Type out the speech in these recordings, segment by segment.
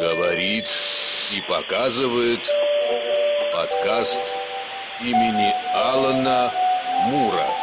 Говорит и показывает подкаст имени Алана Мура.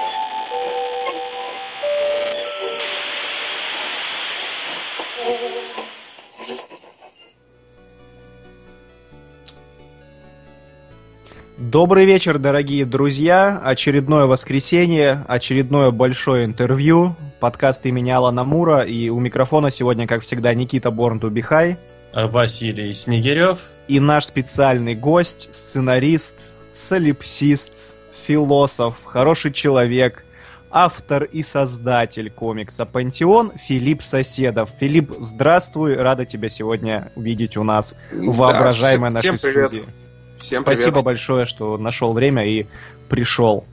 Добрый вечер, дорогие друзья. Очередное воскресенье, очередное большое интервью. Подкаст имени Алана Мура. И у микрофона сегодня, как всегда, Никита Борн-Дубихай. Василий Снегирев. И наш специальный гость, сценарист, солипсист, философ, хороший человек, автор и создатель комикса «Пантеон» Филипп Соседов. Филипп, здравствуй, рада тебя сегодня видеть у нас в воображаемой всем- нашей всем привет. студии. Всем Спасибо привет. большое, что нашел время и пришел.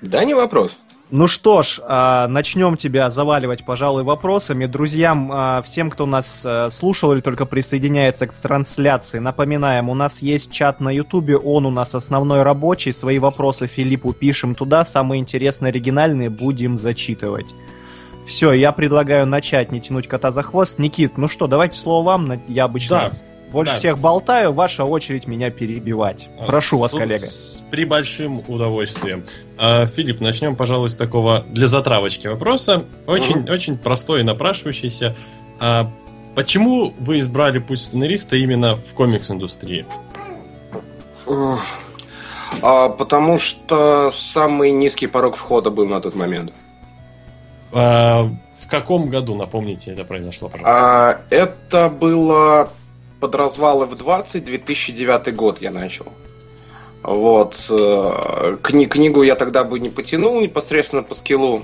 Да, не вопрос. Ну что ж, а, начнем тебя заваливать, пожалуй, вопросами. Друзьям, а, всем, кто нас а, слушал или только присоединяется к трансляции, напоминаем, у нас есть чат на Ютубе, он у нас основной рабочий. Свои вопросы Филиппу пишем туда, самые интересные, оригинальные будем зачитывать. Все, я предлагаю начать, не тянуть кота за хвост. Никит, ну что, давайте слово вам. Я обычно Да. Больше да. всех болтаю, ваша очередь меня перебивать. Прошу вас, С- коллега. с- при большим удовольствием. А, Филипп, начнем, пожалуй, с такого для затравочки вопроса. Очень, очень простой и напрашивающийся. А, почему вы избрали путь сценариста именно в комикс-индустрии? А, потому что самый низкий порог входа был на тот момент. А, в каком году, напомните, это произошло, пожалуйста? А, это было под развалы в 20, 2009 год я начал. Вот. э, Кни- книгу я тогда бы не потянул непосредственно по скиллу.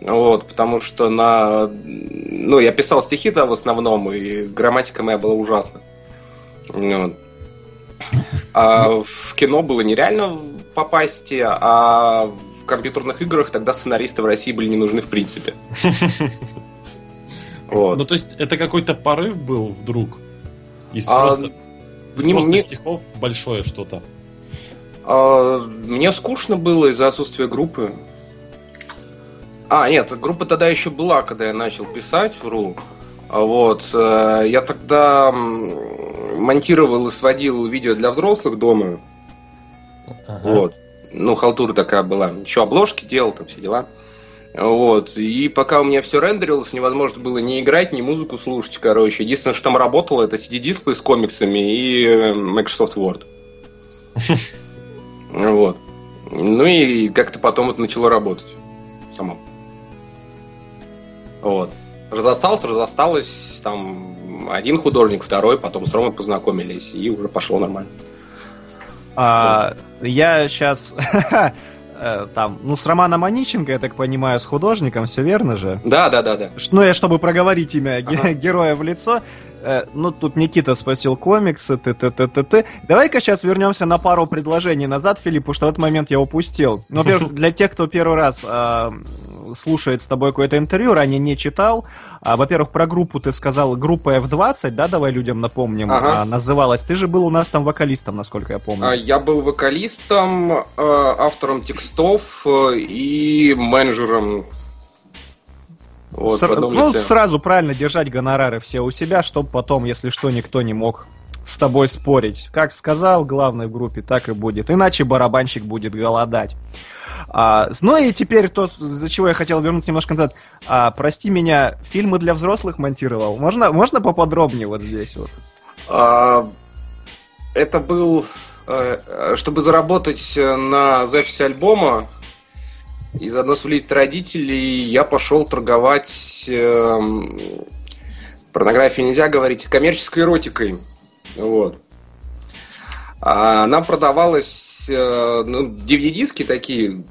Вот, потому что на... Ну, я писал стихи, да, в основном, и грамматика моя была ужасна. Вот. А в кино было нереально попасть, а в компьютерных играх тогда сценаристы в России были не нужны в принципе. Вот. Ну, то есть, это какой-то порыв был вдруг? Из А, просто, из не- просто не- стихов большое что-то? А, Мне скучно было из-за отсутствия группы. А, нет, группа тогда еще была, когда я начал писать, вру. А Вот. э, Я тогда монтировал и сводил видео для взрослых дома. Ага. Вот. Ну, халтура такая была. Еще обложки делал, там все дела. Вот. И пока у меня все рендерилось, невозможно было ни играть, ни музыку слушать, короче. Единственное, что там работало, это CD-дисплей с комиксами и э, Microsoft Word. Вот. Ну и как-то потом это начало работать. Само. Вот. Разосталось, разосталось. Там один художник, второй, потом с Ромой познакомились, и уже пошло нормально. А, я сейчас там, ну, с Романом Аниченко, я так понимаю, с художником, все верно же? Да, да, да, да. Ну, я, чтобы проговорить имя Ага. героя в лицо, э, ну, тут Никита спросил комиксы, т т т т т Давай-ка сейчас вернемся на пару предложений назад, Филипп, потому что в этот момент я упустил. Ну, во-первых, для тех, кто первый раз а, слушает с тобой какое-то интервью, ранее не читал, а, во-первых, про группу ты сказал, группа F20, да, давай людям напомним, Ага. а, называлась. Ты же был у нас там вокалистом, насколько я помню. А, Я был вокалистом, э, автором текстов э, и менеджером. Вот, Сра- ну, сразу правильно держать гонорары все у себя, чтобы потом, если что, никто не мог с тобой спорить. Как сказал главный в группе, так и будет. Иначе барабанщик будет голодать. А, ну и теперь то, за чего я хотел вернуться немножко назад. А, прости меня, фильмы для взрослых монтировал. Можно, можно поподробнее вот здесь вот? А, Это был, э, э, чтобы заработать э, на записи альбома и заодно свалить родителей, я пошел торговать эм, порнографией нельзя говорить, коммерческой эротикой. Вот. А Она продавалась, э, ну, DVD-диски такие.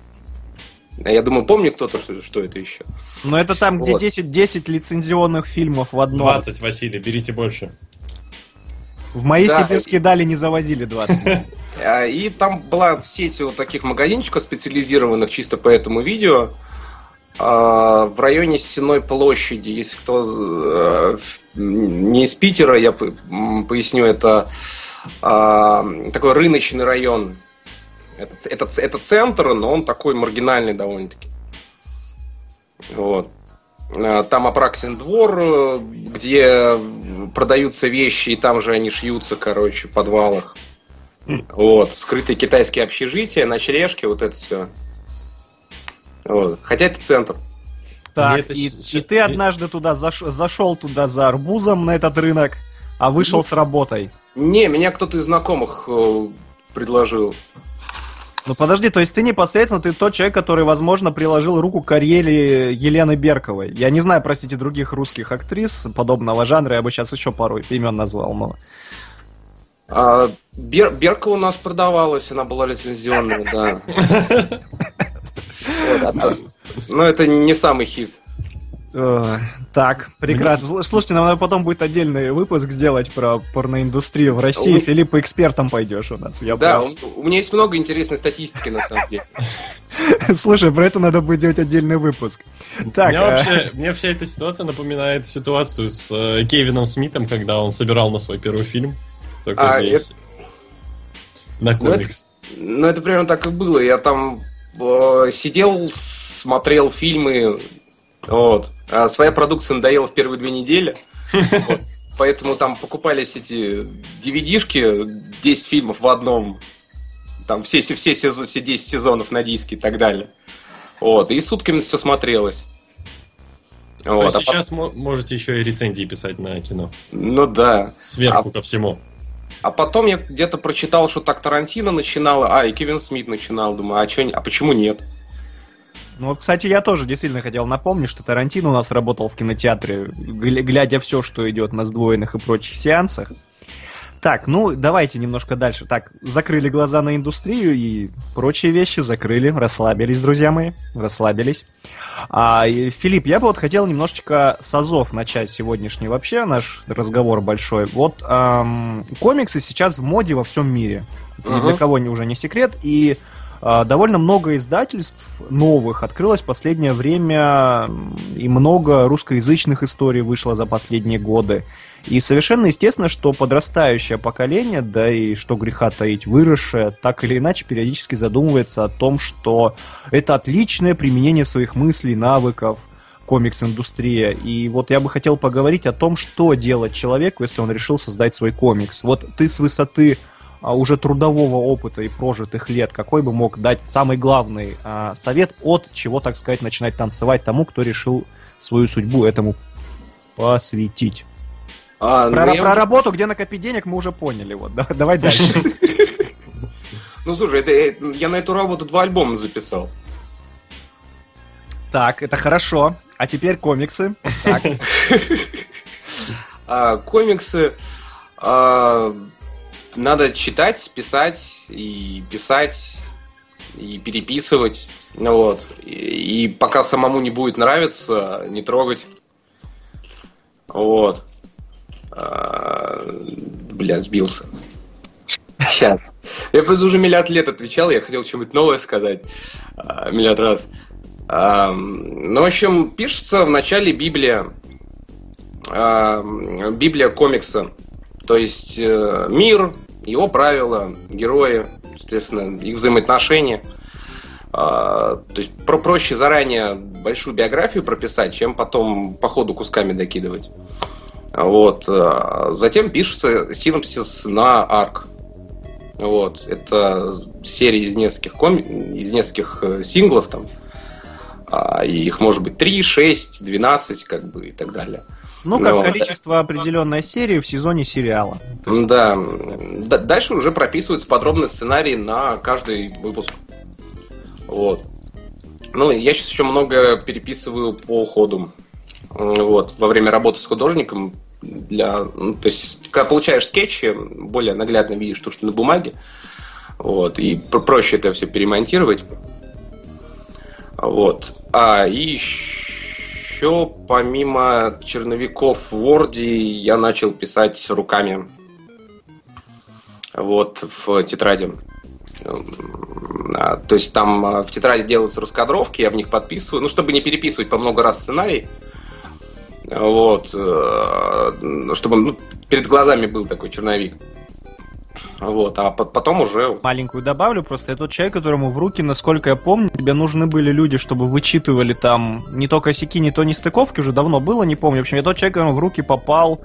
А Я думаю, помнит кто-то, что, что это еще. Но это там, где Вот. 10, 10 лицензионных фильмов в одном. 20, Василий, берите больше. В мои Да. сибирские дали не завозили 20. А, И там была сеть вот таких магазинчиков специализированных чисто по этому видео. В районе Сеной площади, если кто э, в- не из Питера, я поясню, это а, такой рыночный район. Это, это, это центр, но он такой маргинальный довольно-таки. Вот. А, там Апраксин двор, где продаются вещи, и там же они шьются, короче, в подвалах. Вот. Скрытые китайские общежития, ночлежки, вот это все. Вот. Хотя это центр. Так, это... и, и ты однажды туда заш... зашел туда за арбузом на этот рынок, а вышел ну, с работой. Не, меня кто-то из знакомых э, предложил. Ну подожди, то есть ты непосредственно, ты тот человек, который, возможно, приложил руку к карьере Елены Берковой. Я не знаю, простите, других русских актрис подобного жанра, я бы сейчас еще пару имен назвал, но... А, Бер, Берка у нас продавалась, она была лицензионная, да. Но это не самый хит. Так, прекрасно. Слушайте, нам надо потом будет отдельный выпуск сделать про порноиндустрию в России. Филипп, по экспертам пойдешь у нас. Я да, у меня есть много интересной статистики, на самом деле. Слушай, про это надо будет делать отдельный выпуск. Так, мне, а... вообще, мне вся эта ситуация напоминает ситуацию с э, Кевином Смитом, когда он собирал на свой первый фильм. Только а, здесь. Это... На комикс. Ну, это, ну, это прямо так и было. Я там э, сидел, смотрел фильмы, вот. А своя продукция надоела в первые две недели. Вот. Поэтому там покупались эти DVD-шки, 10 фильмов в одном. Там все, все, все, все 10 сезонов на диске и так далее. Вот. И сутками все смотрелось. Вот. То а сейчас по... можете еще и рецензии писать на кино. Ну да. Сверху а... ко всему. А потом я где-то прочитал, что так Тарантино начинала, а и Кевин Смит начинал. Думаю, а, чё, а почему нет? Ну, кстати, я тоже действительно хотел напомнить, что Тарантино у нас работал в кинотеатре, глядя все, что идет на сдвоенных и прочих сеансах. Так, ну давайте немножко дальше. Так, закрыли глаза на индустрию и прочие вещи закрыли, расслабились, друзья мои, расслабились. А, Филипп, я бы вот хотел немножечко с азов начать сегодняшний вообще наш разговор большой. Вот эм, комиксы сейчас в моде во всем мире. uh-huh. Ни для кого не, уже не секрет. И довольно много издательств новых открылось в последнее время, и много русскоязычных историй вышло за последние годы. И совершенно естественно, что подрастающее поколение, да и что греха таить, выросшее, так или иначе периодически задумывается о том, что это отличное применение своих мыслей, навыков, комикс-индустрия. И вот я бы хотел поговорить о том, что делать человеку, если он решил создать свой комикс. Вот ты с высоты а, уже трудового опыта и прожитых лет, какой бы мог дать самый главный а, совет от чего, так сказать, начинать танцевать тому, кто решил свою судьбу этому посвятить? А, про, ну, про я... работу, где накопить денег, мы уже поняли. Вот, да, давай дальше. Ну слушай, это, э, я на эту работу два альбома записал. Так, это хорошо. А теперь комиксы. А, комиксы. Надо читать, писать и писать и переписывать. Вот. И, и пока самому не будет нравиться, не трогать. Вот. А, бля, сбился. Сейчас. Я просто уже миллиард лет отвечал, я хотел что-нибудь новое сказать. А, миллиард раз. А, ну, в общем, пишется в начале Библия. А, Библия комикса. То есть э, мир, его правила, герои, естественно, их взаимоотношения. А, то есть про проще заранее большую биографию прописать, чем потом по ходу кусками докидывать. Вот. А, затем пишется синопсис на арк. Вот. Это серия из нескольких, коми... из нескольких э, синглов там. А, их может быть 3, 6, 12, как бы и так далее. Ну, как Но... количество определенной серии в сезоне сериала. Есть... Да. Дальше уже прописывается подробный сценарий на каждый выпуск. Вот. Ну, я сейчас еще много переписываю по ходу. Вот. Во время работы с художником для... Ну, то есть, когда получаешь скетчи, более наглядно видишь то, что на бумаге. Вот. И проще это все перемонтировать. Вот. А, и еще еще помимо черновиков в Word я начал писать руками. Вот в тетради. А, то есть там а, в тетради делаются раскадровки, я в них подписываю, ну, чтобы не переписывать по много раз сценарий. Вот. Э, чтобы ну, перед глазами был такой черновик. Вот, а по- потом уже... Маленькую добавлю, просто я тот человек, которому в руки, насколько я помню, тебе нужны были люди, чтобы вычитывали там не то косяки, не то нестыковки, уже давно было, не помню. В общем, я тот человек, которому в руки попал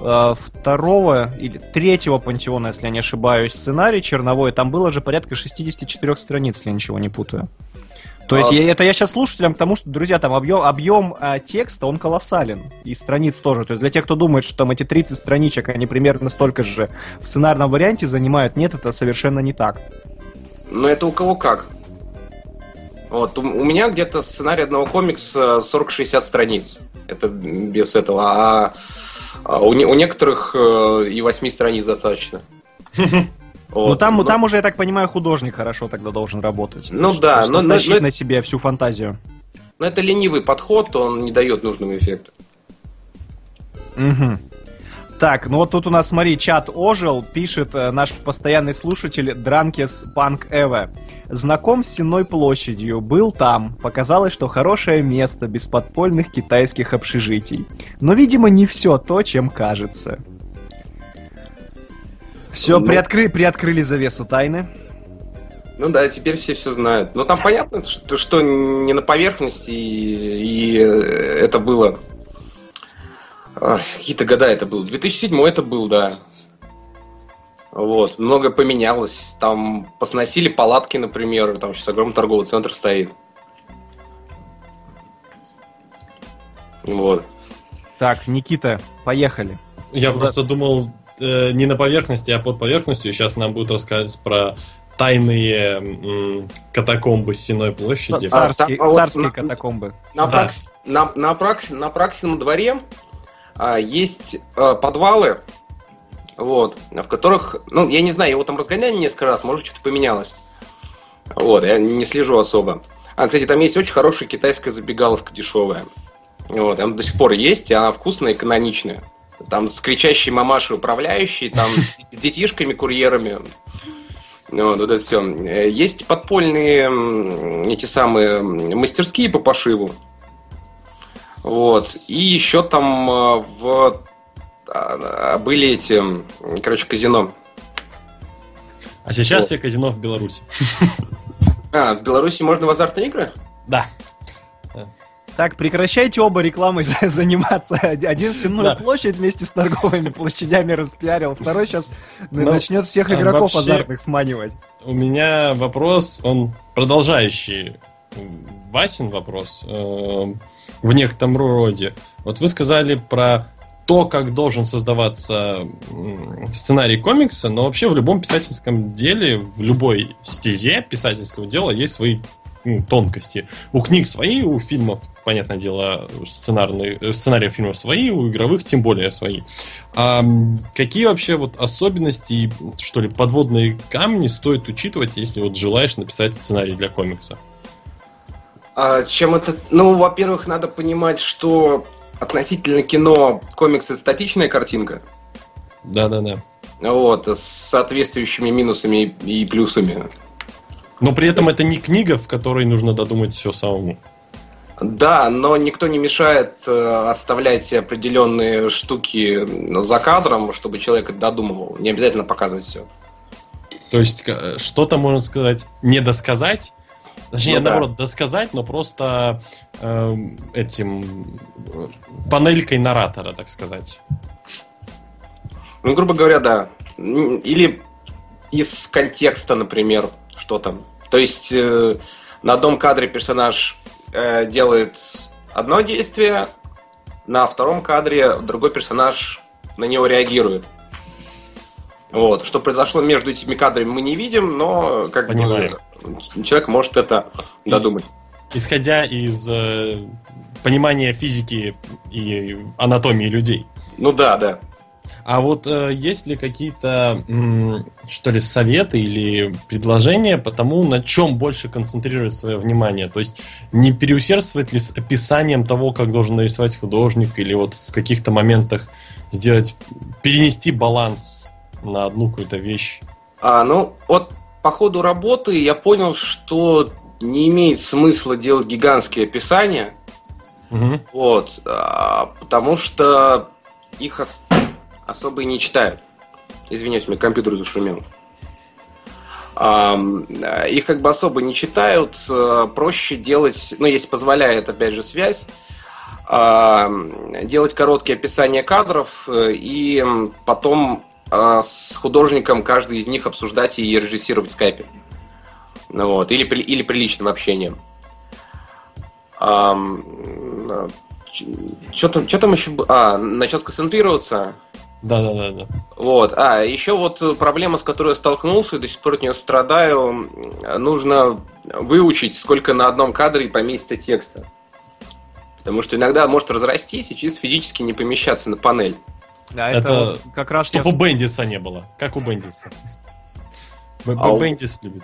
э, второго или третьего пантеона, если я не ошибаюсь, сценарий черновой, там было же порядка 64 страниц, если я ничего не путаю. То есть А- я, это я сейчас слушателям к тому, что, друзья, там объем, объем а, текста, он колоссален. И страниц тоже. То есть для тех, кто думает, что там эти 30 страничек, они примерно столько же в сценарном варианте занимают, нет, это совершенно не так. Но это у кого как. Вот, у, у меня где-то сценарий одного комикса 40-60 страниц. Это без этого. А, а у, не- у некоторых э, и 8 страниц достаточно. ну Вот, там, но- там уже, я так понимаю, художник хорошо тогда должен работать. Ну Чтобы- да, чтобы но- тащить но- на себе всю фантазию. но это ленивый подход, он не дает нужного эффекта. Мгм. Так, ну вот тут у нас, смотри, чат ожил, пишет э, наш постоянный слушатель Дранкес Панк Эве. Знаком с Сенной площадью, был там. Показалось, что хорошее место без подпольных китайских общежитий. Но, видимо, не все то, чем кажется. Все, Ну. приоткры- приоткрыли завесу тайны. Ну да, теперь все все знают. Но там понятно, что, что не на поверхности, и, и, э, это было... Какие-то года это было. 2007 это был, да. Вот, многое поменялось. Там посносили палатки, например, там сейчас огромный торговый центр стоит. Вот. Так, Никита, поехали. Я просто думал э, не на поверхности, а под поверхностью. Сейчас нам будут рассказывать про тайные м, катакомбы Сеной площади. Ца- Царские, а вот царские на- катакомбы. На, Да. Пракс- на, на, Пракс- на Праксином дворе а, есть а, подвалы, вот, в которых, ну, я не знаю, его там разгоняли несколько раз, может, что-то поменялось. Вот, я не слежу особо. А, кстати, там есть очень хорошая китайская забегаловка дешевая. Вот, она до сих пор есть, и она вкусная и каноничная. Там с кричащей мамашей управляющей, там с детишками, курьерами. Вот, вот это все. Есть подпольные эти самые мастерские по пошиву. Вот. И еще там э, в а, были эти, короче, казино. А сейчас Вот. все казино в Беларуси. А, в Беларуси можно в азартные игры? Да. Так, прекращайте оба рекламой за- заниматься. Один Сенную Да. площадь вместе с торговыми площадями распиарил, второй сейчас Ну, начнет всех а игроков вообще- азартных сманивать. У меня вопрос, он продолжающий Васин вопрос э, в некотором роде. Вот вы сказали про то, как должен создаваться сценарий комикса, но вообще в любом писательском деле, в любой стезе писательского дела есть свои тонкости. У книг свои, у фильмов, понятное дело, сценарные, э, сценарии фильмов свои, у игровых тем более свои. А какие вообще вот особенности, что ли, подводные камни стоит учитывать, если вот желаешь написать сценарий для комикса? А чем это? Ну, во-первых, надо понимать, что относительно кино комиксы статичная картинка. Да-да-да. Вот, с соответствующими минусами и плюсами. Но при этом это не книга, в которой нужно додумать все самому. Да, но никто не мешает э, оставлять определенные штуки за кадром, чтобы человек это додумывал. Не обязательно показывать все. То есть к- что-то, можно сказать, не досказать, точнее, Ну да. наоборот, досказать, но просто эм, этим э, панелькой наратора, так сказать. Ну, грубо говоря, да. Или из контекста, например, что там. То есть э, на одном кадре персонаж э, делает одно действие, на втором кадре другой персонаж на него реагирует. Вот. Что произошло между этими кадрами, мы не видим, но как Понимаем. бы человек может это додумать. Исходя из э, понимания физики и анатомии людей. Ну да, да. А вот э, есть ли какие-то, м, что ли, советы или предложения по тому, на чем больше концентрировать свое внимание? То есть не переусердствовать ли с описанием того, как должен нарисовать художник, или вот в каких-то моментах сделать, перенести баланс на одну какую-то вещь? А, ну, вот по ходу работы я понял, что не имеет смысла делать гигантские описания, Мгм. вот, а, потому что их особо и не читают. Извиняюсь, у меня компьютер зашумел. Их как бы особо не читают, э, проще делать, ну, если позволяет, опять же, связь, делать короткие описания кадров э, и потом э, с художником каждый из них обсуждать и режиссировать в скайпе. Ну, вот, или, или при личном общении. Что там, что там еще... А, начал сконцентрироваться. Да, да, да, да. Вот. А, еще вот проблема, с которой я столкнулся, и до сих пор от нее страдаю, нужно выучить, сколько на одном кадре поместится текста. Потому что иногда может разрастись и чисто физически не помещаться на панель. Да, это, это как раз... Чтобы я... у Бендиса не было. Как у Бендиса. А Бендис любит.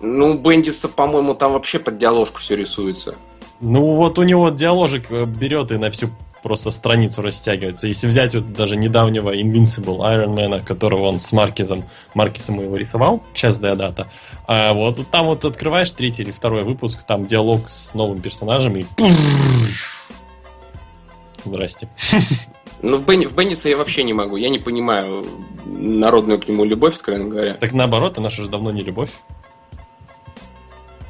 Ну, Бендиса, по-моему, там вообще под диаложку все рисуется. Ну, вот у него диаложик э, берет и на всю просто страницу растягивается. Если взять вот даже недавнего Invincible Iron Man, которого он с Маркизом, Маркизом его рисовал, часть дата, а вот там вот открываешь третий или второй выпуск, там диалог с новым персонажем и... Здрасте. Ну, в, Бен, в Бенниса я вообще не могу. Я не понимаю народную к нему любовь, откровенно говоря. Так наоборот, она же давно не любовь.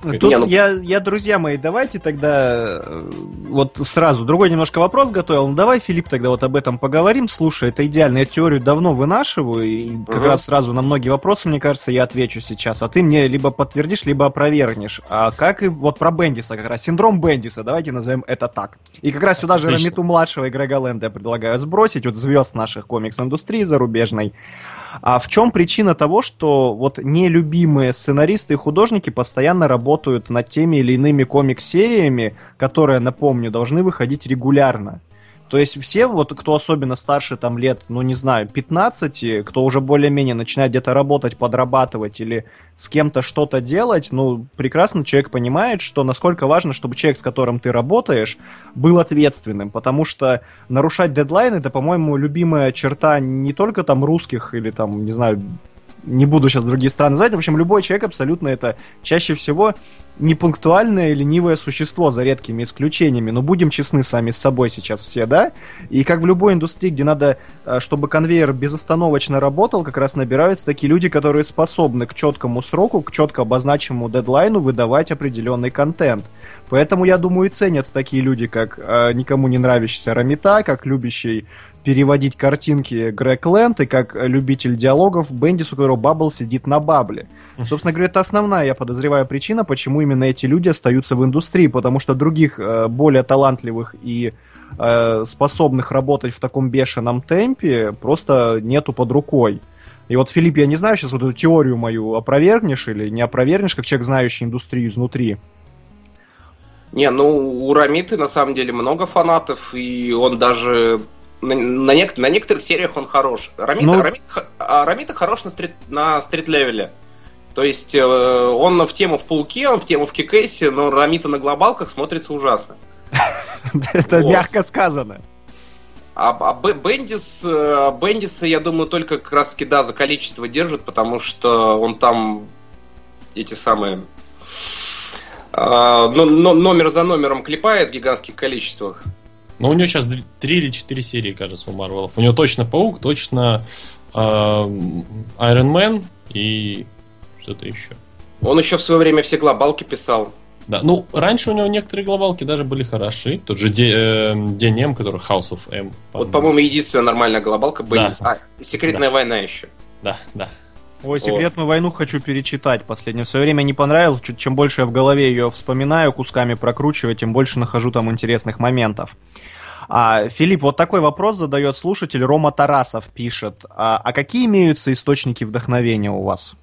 Тут не, ну... я, я, друзья мои, давайте тогда э, вот сразу другой немножко вопрос готовил. Ну давай, Филипп, тогда вот об этом поговорим. Слушай, это идеально. Я теорию давно вынашиваю, и угу. как раз сразу на многие вопросы, мне кажется, я отвечу сейчас. А ты мне либо подтвердишь, либо опровергнешь. А как и вот про Бендиса как раз. Синдром Бендиса, давайте назовем это так. И как раз сюда же Рамиту младшего и Грега Лэнда я предлагаю сбросить, вот звезд наших комикс-индустрии зарубежной. А в чем причина того, что вот нелюбимые сценаристы и художники постоянно работают над теми или иными комикс-сериями, которые, напомню, должны выходить регулярно? То есть все, вот кто особенно старше там лет, ну не знаю, 15, кто уже более-менее начинает где-то работать, подрабатывать или с кем-то что-то делать, ну прекрасно человек понимает, что насколько важно, чтобы человек, с которым ты работаешь, был ответственным, потому что нарушать дедлайн это, по-моему, любимая черта не только там русских или там, не знаю, не буду сейчас другие страны называть, в общем, любой человек абсолютно это чаще всего непунктуальное, ленивое существо, за редкими исключениями. Но будем честны сами с собой сейчас все, да? И как в любой индустрии, где надо, э, чтобы конвейер безостановочно работал, как раз набираются такие люди, которые способны к четкому сроку, к четко обозначенному дедлайну выдавать определенный контент. Поэтому, я думаю, и ценятся такие люди, как э, никому не нравящийся Рамита, как любящий переводить картинки Грег Лэнд и как любитель диалогов Бендис, у которого Баббл сидит на бабле. Собственно говоря, это основная, я подозреваю, причина, почему именно эти люди остаются в индустрии, потому что других э, более талантливых и э, способных работать в таком бешеном темпе просто нету под рукой. И вот, Филипп, я не знаю, сейчас вот эту теорию мою опровергнешь или не опровергнешь, как человек, знающий индустрию изнутри. Не, ну, у Рамиты на самом деле много фанатов, и он даже на, на, нек- на некоторых сериях он хорош. Рамита, ну... Рамита, а Рамита хорош на, стрит, на стрит-левеле. То есть э, он в тему в Пауке, он в тему в Кикэсе, но Рамита на глобалках смотрится ужасно. Это мягко сказано. А, а Бендис, э, Бендиса, я думаю, только как раз да, за количество держит, потому что он там эти самые э, номер за номером клепает в гигантских количествах. Но у него сейчас три или четыре серии, кажется, у Марвелов. У него точно Паук, точно Iron Man и что-то еще. Он еще в свое время все глобалки писал. Да, ну, раньше у него некоторые глобалки даже были хороши. Тот же День М, который House of M. Вот, по-моему, единственная нормальная глобалка были. Да. А, Секретная да. война еще. Да, да. Ой, секретную вот. войну хочу перечитать последнее. В свое время не понравилось. Чем больше я в голове ее вспоминаю, кусками прокручиваю, тем больше нахожу там интересных моментов. А, Филипп, вот такой вопрос задает слушатель. Рома Тарасов пишет. А, а какие имеются источники вдохновения у вас?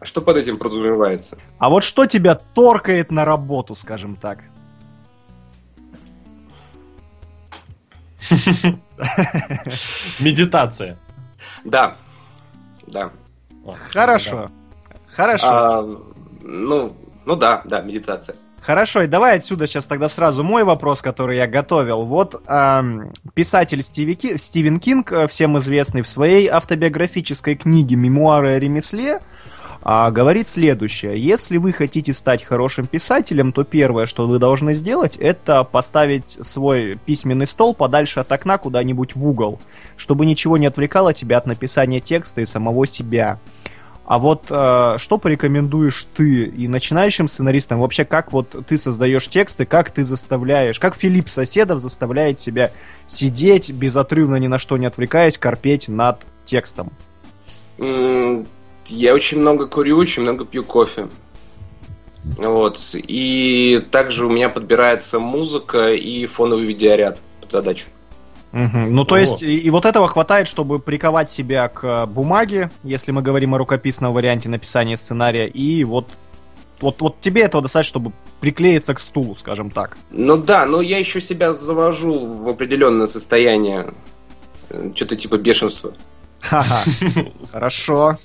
А что под этим подразумевается? А вот что тебя торкает на работу, скажем так? Медитация. Да, да. Хорошо. Хорошо. А, ну, ну да, да, медитация. Хорошо, и давай отсюда сейчас тогда сразу мой вопрос, который я готовил. Вот эм, писатель Стиви Ки... Стивен Кинг, э, всем известный в своей автобиографической книге «Мемуары о ремесле», а, говорит следующее. Если вы хотите стать хорошим писателем, то первое, что вы должны сделать, это поставить свой письменный стол подальше от окна куда-нибудь в угол, чтобы ничего не отвлекало тебя от написания текста и самого себя. А вот э, что порекомендуешь ты и начинающим сценаристам? Вообще, как вот ты создаешь тексты, как ты заставляешь, как Филипп Соседов заставляет себя сидеть, безотрывно ни на что не отвлекаясь, корпеть над текстом? Я очень много курю, очень много пью кофе. Вот. И также у меня подбирается музыка и фоновый видеоряд под задачу. Угу. Ну, то О. есть, и, и вот этого хватает, чтобы приковать себя к э, бумаге, если мы говорим о рукописном варианте написания сценария, и вот вот, вот тебе этого достаточно, чтобы приклеиться к стулу, скажем так. Ну да, но я еще себя завожу в определенное состояние. Э, что-то типа бешенства. Ха-ха. Хорошо.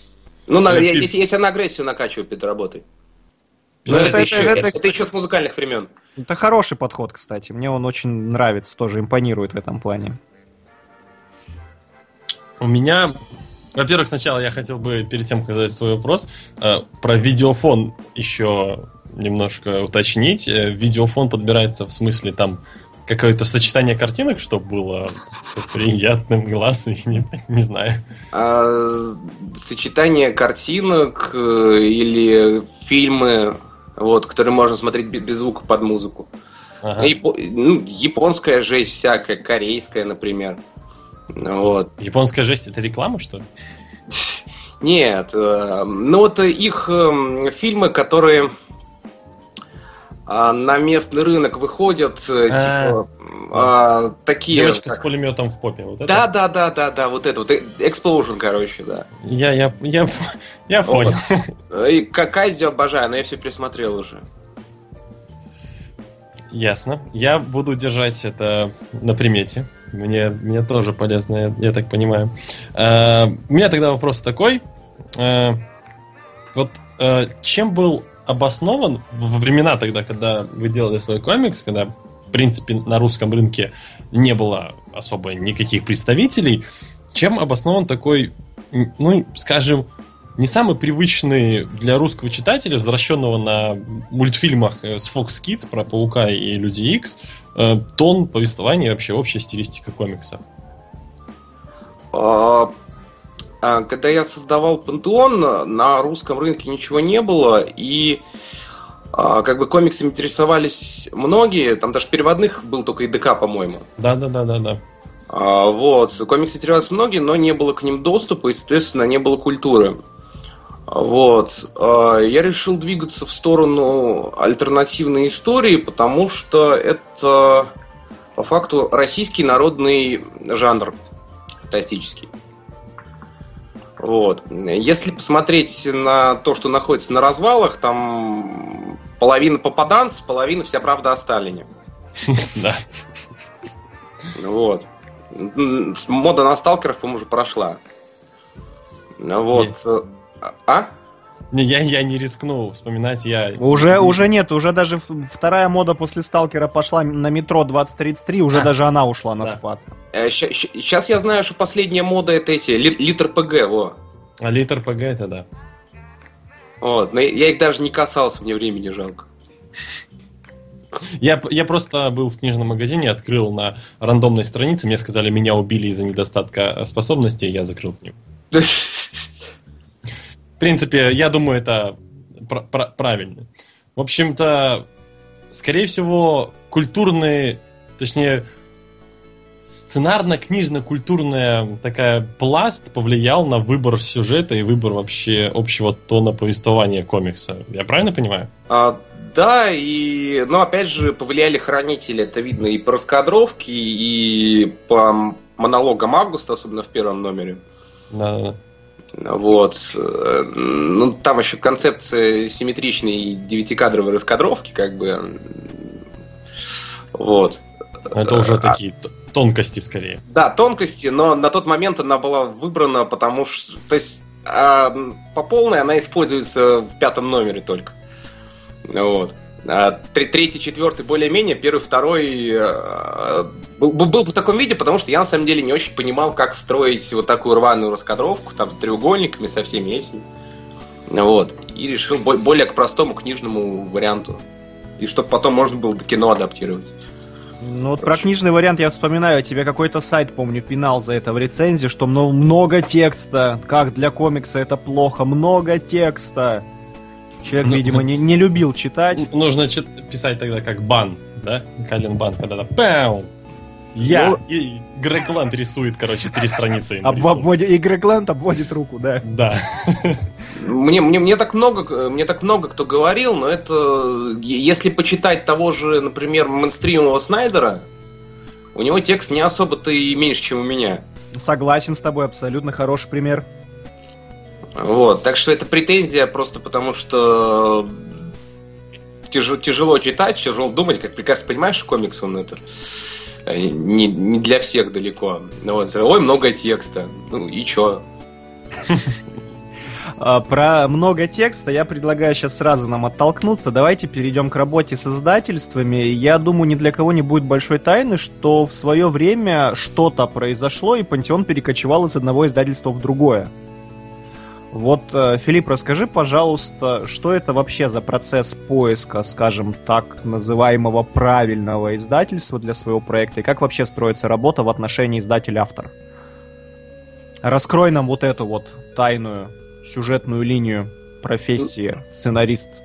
Ну, на, я, если, если на агрессию накачиваю перед работой. Ну, это, это, еще, это, это, это еще от музыкальных времен. Это хороший подход, кстати. Мне он очень нравится, тоже импонирует в этом плане. У меня во-первых, сначала я хотел бы, перед тем, как задать свой вопрос, э, про видеофон еще немножко уточнить. Э, видеофон подбирается в смысле там какое-то сочетание картинок, чтобы было приятным глазу, не, не знаю. А, сочетание картинок э, или фильмы вот, который можно смотреть без звука под музыку. Ага. Япо... Ну, японская жесть всякая, корейская, например. Вот. Японская жесть это реклама, что ли? Нет. Э, ну вот их эм, фильмы, которые а, на местный рынок выходят, э, а, типа, а, такие... Девочка как... с пулеметом в попе, вот это? Да, да, да, да, да, вот это вот, Explosion, короче, да. Я, я, я, я понял. И Кайдзю обожаю, но я все присмотрел уже. Ясно. Я буду держать это на примете. Мне, мне тоже полезно, я, я так понимаю. Uh, у меня тогда вопрос такой. Uh, вот uh, чем был обоснован во времена тогда, когда вы делали свой комикс, когда, в принципе, на русском рынке не было особо никаких представителей, чем обоснован такой, ну, скажем, не самый привычный для русского читателя, возвращенного на мультфильмах э, с Fox Kids про Паука и Люди Икс, э, тон повествования и вообще общая стилистика комикса? А, а, когда я создавал Пантеон, на русском рынке ничего не было, и а, как бы комиксами интересовались многие, там даже переводных был только ИДК, по-моему. Да, да, да, да, да. Вот, комиксы интересовались многие, но не было к ним доступа, и, соответственно, не было культуры. Вот. Я решил двигаться в сторону альтернативной истории, потому что это по факту российский народный жанр фантастический. Вот. Если посмотреть на то, что находится на развалах, там половина попаданц, половина вся правда о Сталине. Да. Вот. Мода на сталкеров, по-моему, уже прошла. Вот. А? Не, я, я не рискну вспоминать, я... Уже, уже нет, уже даже вторая мода после Сталкера пошла на метро 2033, уже а, даже она ушла на да. спад. Сейчас э, я знаю, что последняя мода это эти, литр ПГ, во. А литр ПГ это да. Вот, но я их даже не касался, мне времени жалко. Я, я просто был в книжном магазине, открыл на рандомной странице, мне сказали, меня убили из-за недостатка способностей, я закрыл книгу. В принципе, я думаю, это пр- пр- правильно. В общем-то, скорее всего, культурные, точнее, сценарно-книжно-культурная такая пласт повлиял на выбор сюжета и выбор вообще общего тона повествования комикса. Я правильно понимаю? А, да, и, ну, опять же, повлияли хранители, это видно и по раскадровке, и по монологам Августа, особенно в первом номере. Да, да. Вот. Ну, там еще концепция симметричной девятикадровой раскадровки, как бы. Вот. Это уже а... такие тонкости скорее. Да, тонкости, но на тот момент она была выбрана, потому что. То есть, а, по полной она используется в пятом номере только. Вот. А, третий, четвертый более-менее, первый, второй а, был, был в таком виде, потому что я на самом деле не очень понимал, как строить вот такую рваную раскадровку, там с треугольниками, со всеми этими. Вот. И решил более к простому книжному варианту. И чтобы потом можно было до кино адаптировать. Ну вот про книжный вариант я вспоминаю, тебе какой-то сайт, помню, пинал за это в рецензии, что много текста, как для комикса это плохо, много текста. Человек, ну, видимо, не, не любил читать. Нужно чит- писать тогда как бан, да? Калин бан, когда-то пэу, я! Ну, и Грег Лэнд рисует, короче, три страницы. Об, обводит, и Грег Лэнд обводит руку, да. Да. Мне, мне, мне, так много, мне так много кто говорил, но это... Если почитать того же, например, мейнстримового Снайдера, у него текст не особо-то и меньше, чем у меня. Согласен с тобой, абсолютно хороший пример. Вот, так что это претензия просто потому, что тяжело, тяжело читать, тяжело думать, как прекрасно понимаешь, комикс он это Э, не, не для всех далеко. Вот, ой, много текста. Ну и чё? А, про много текста я предлагаю сейчас сразу нам оттолкнуться. Давайте перейдем к работе с издательствами. Я думаю, ни для кого не будет большой тайны, что в свое время что-то произошло, и Пантеон перекочевал из одного издательства в другое. Вот, э, Филипп, расскажи, пожалуйста, что это вообще за процесс поиска, скажем так, называемого правильного издательства для своего проекта, и как вообще строится работа в отношении издатель-автор? Раскрой нам вот эту вот тайную сюжетную линию профессии сценарист.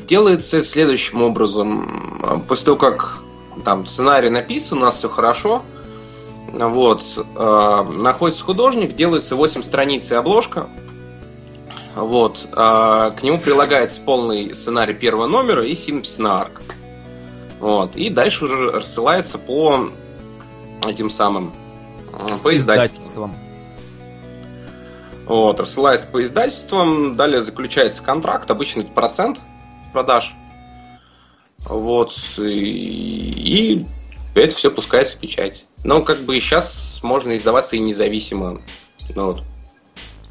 делается следующим образом. После того, как там сценарий написан, у нас все хорошо, вот. Э, находится художник, делается 8 страниц и обложка. Вот. Э, к нему прилагается полный сценарий первого номера и синопсис на арк. Вот. И дальше уже рассылается по этим самым э, по издательствам. Вот, рассылается по издательствам, далее заключается контракт, обычно процент продаж. Вот, и, и это все пускается в печать. Но как бы сейчас можно издаваться и независимо. Ну, вот.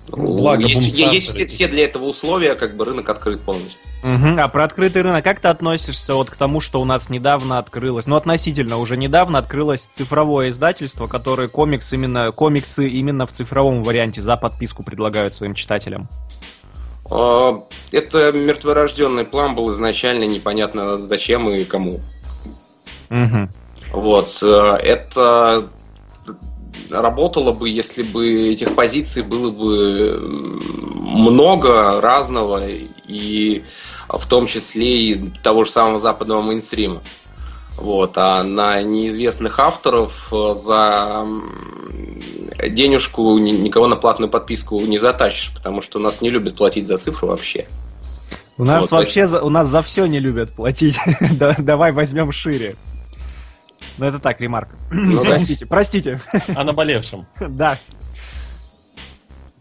Ну, Благо есть, есть все, все для этого условия, как бы рынок открыт полностью. Угу. А про открытый рынок, как ты относишься вот к тому, что у нас недавно открылось, ну относительно уже недавно открылось цифровое издательство, которое комикс именно, комиксы именно в цифровом варианте за подписку предлагают своим читателям? А, это мертворожденный план был изначально непонятно зачем и кому. Угу. Вот. Э, это работало бы, если бы этих позиций было бы много разного, и в том числе и того же самого западного мейнстрима. Вот, а на неизвестных авторов э, за денежку никого на платную подписку не затащишь, потому что нас не любят платить за цифру вообще. У нас вот, вообще за, у нас за все не любят платить. Давай возьмем шире. Ну, это так, ремарка. Ну, простите, простите. О наболевшем. Да.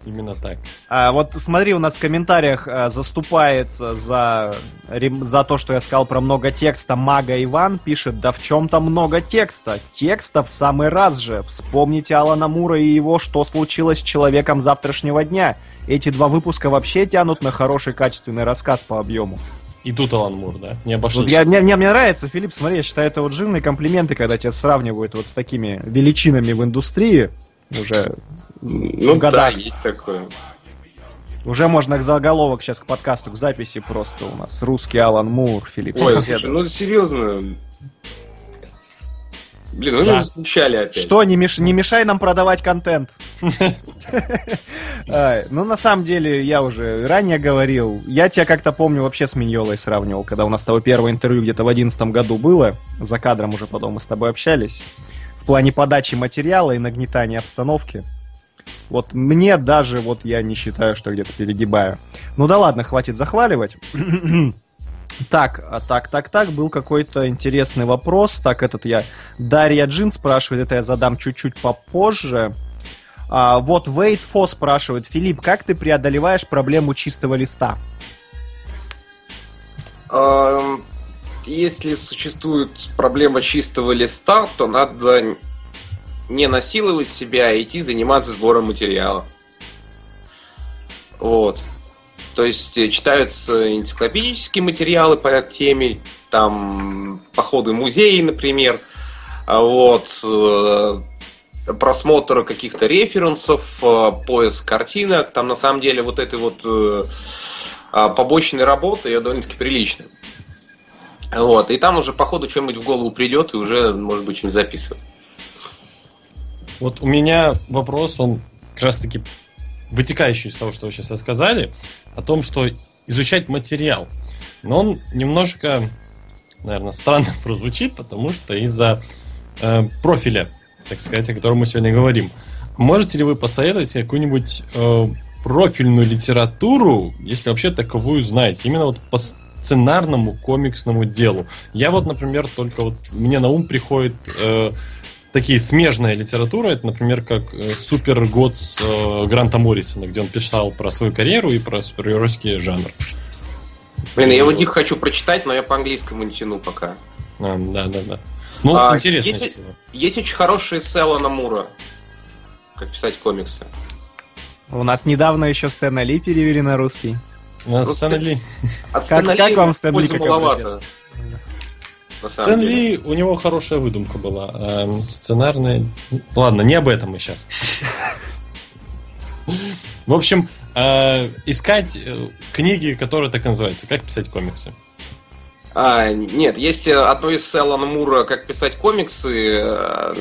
Именно так. А, вот смотри, у нас в комментариях а, заступается за, за то, что я сказал про много текста. Мага Иван пишет, да в чем-то много текста. Текста в самый раз же. Вспомните Алана Мура и его «Что случилось с человеком завтрашнего дня». Эти два выпуска вообще тянут на хороший качественный рассказ по объему. И тут Алан Мур, да? Не обошлось. Вот я, мне, мне, мне нравится, Филипп, смотри, я считаю, это вот жирные комплименты, когда тебя сравнивают вот с такими величинами в индустрии уже ну, в годах. да, есть такое. Уже можно к заголовок сейчас к подкасту, к записи просто у нас. Русский Алан Мур, Филипп. Ой, слушай, ну серьезно, Блин, вы да. смущали опять. Что, не, меш... не мешай нам продавать контент. Ну, на самом деле, я уже ранее говорил, я тебя как-то помню вообще с Миньолой сравнивал, когда у нас с тобой первое интервью где-то в одиннадцатом году было, за кадром уже потом мы с тобой общались, в плане подачи материала и нагнетания обстановки. Вот мне даже, вот я не считаю, что где-то перегибаю. Ну да ладно, хватит захваливать. Так, а так, так, так, был какой-то интересный вопрос. Так, этот я... Дарья Джин спрашивает, это я задам чуть-чуть попозже. А, вот Вейт Фо спрашивает, Филипп, как ты преодолеваешь проблему чистого листа? Если существует проблема чистого листа, то надо не насиловать себя, а идти заниматься сбором материала. Вот. То есть э, читаются энциклопедические материалы по теме, там походы в музеи, например. А вот. Э, просмотр каких-то референсов, э, поиск картинок. Там на самом деле вот этой вот а, побочной работы ее довольно-таки приличная. Вот. И там уже по ходу что-нибудь в голову придет, и уже, может быть, что-нибудь записывать. Вот у меня вопрос, он как раз таки вытекающий из того, что вы сейчас рассказали, о том, что изучать материал. Но он немножко, наверное, странно прозвучит, потому что из-за э, профиля, так сказать, о котором мы сегодня говорим. Можете ли вы посоветовать какую-нибудь э, профильную литературу, если вообще таковую знаете? Именно вот по сценарному комиксному делу. Я вот, например, только вот мне на ум приходит э, такие смежная литература, это, например, как э, Супер Годс э, Гранта Моррисона, где он писал про свою карьеру и про супергеройский жанр. Блин, я его дико хочу прочитать, но я по английскому не тяну пока. А, да, да, да. Ну, А, интересно. есть, всего. есть очень хорошие эссе Алана Мура, как писать комиксы. У нас недавно еще Стэна Ли перевели на русский. У нас Просто- Стэн Ли. От Как- Стэна как Ли вам Стэн Ли как маловато. образец? На самом Стэн деле. Ли, у него хорошая выдумка была. а сценарная... Ладно, не об этом мы сейчас. В общем, э, искать э, книги, которые так и называются. Как писать комиксы. А, нет, есть э, одно из Алана Мура «Как писать комиксы». Э,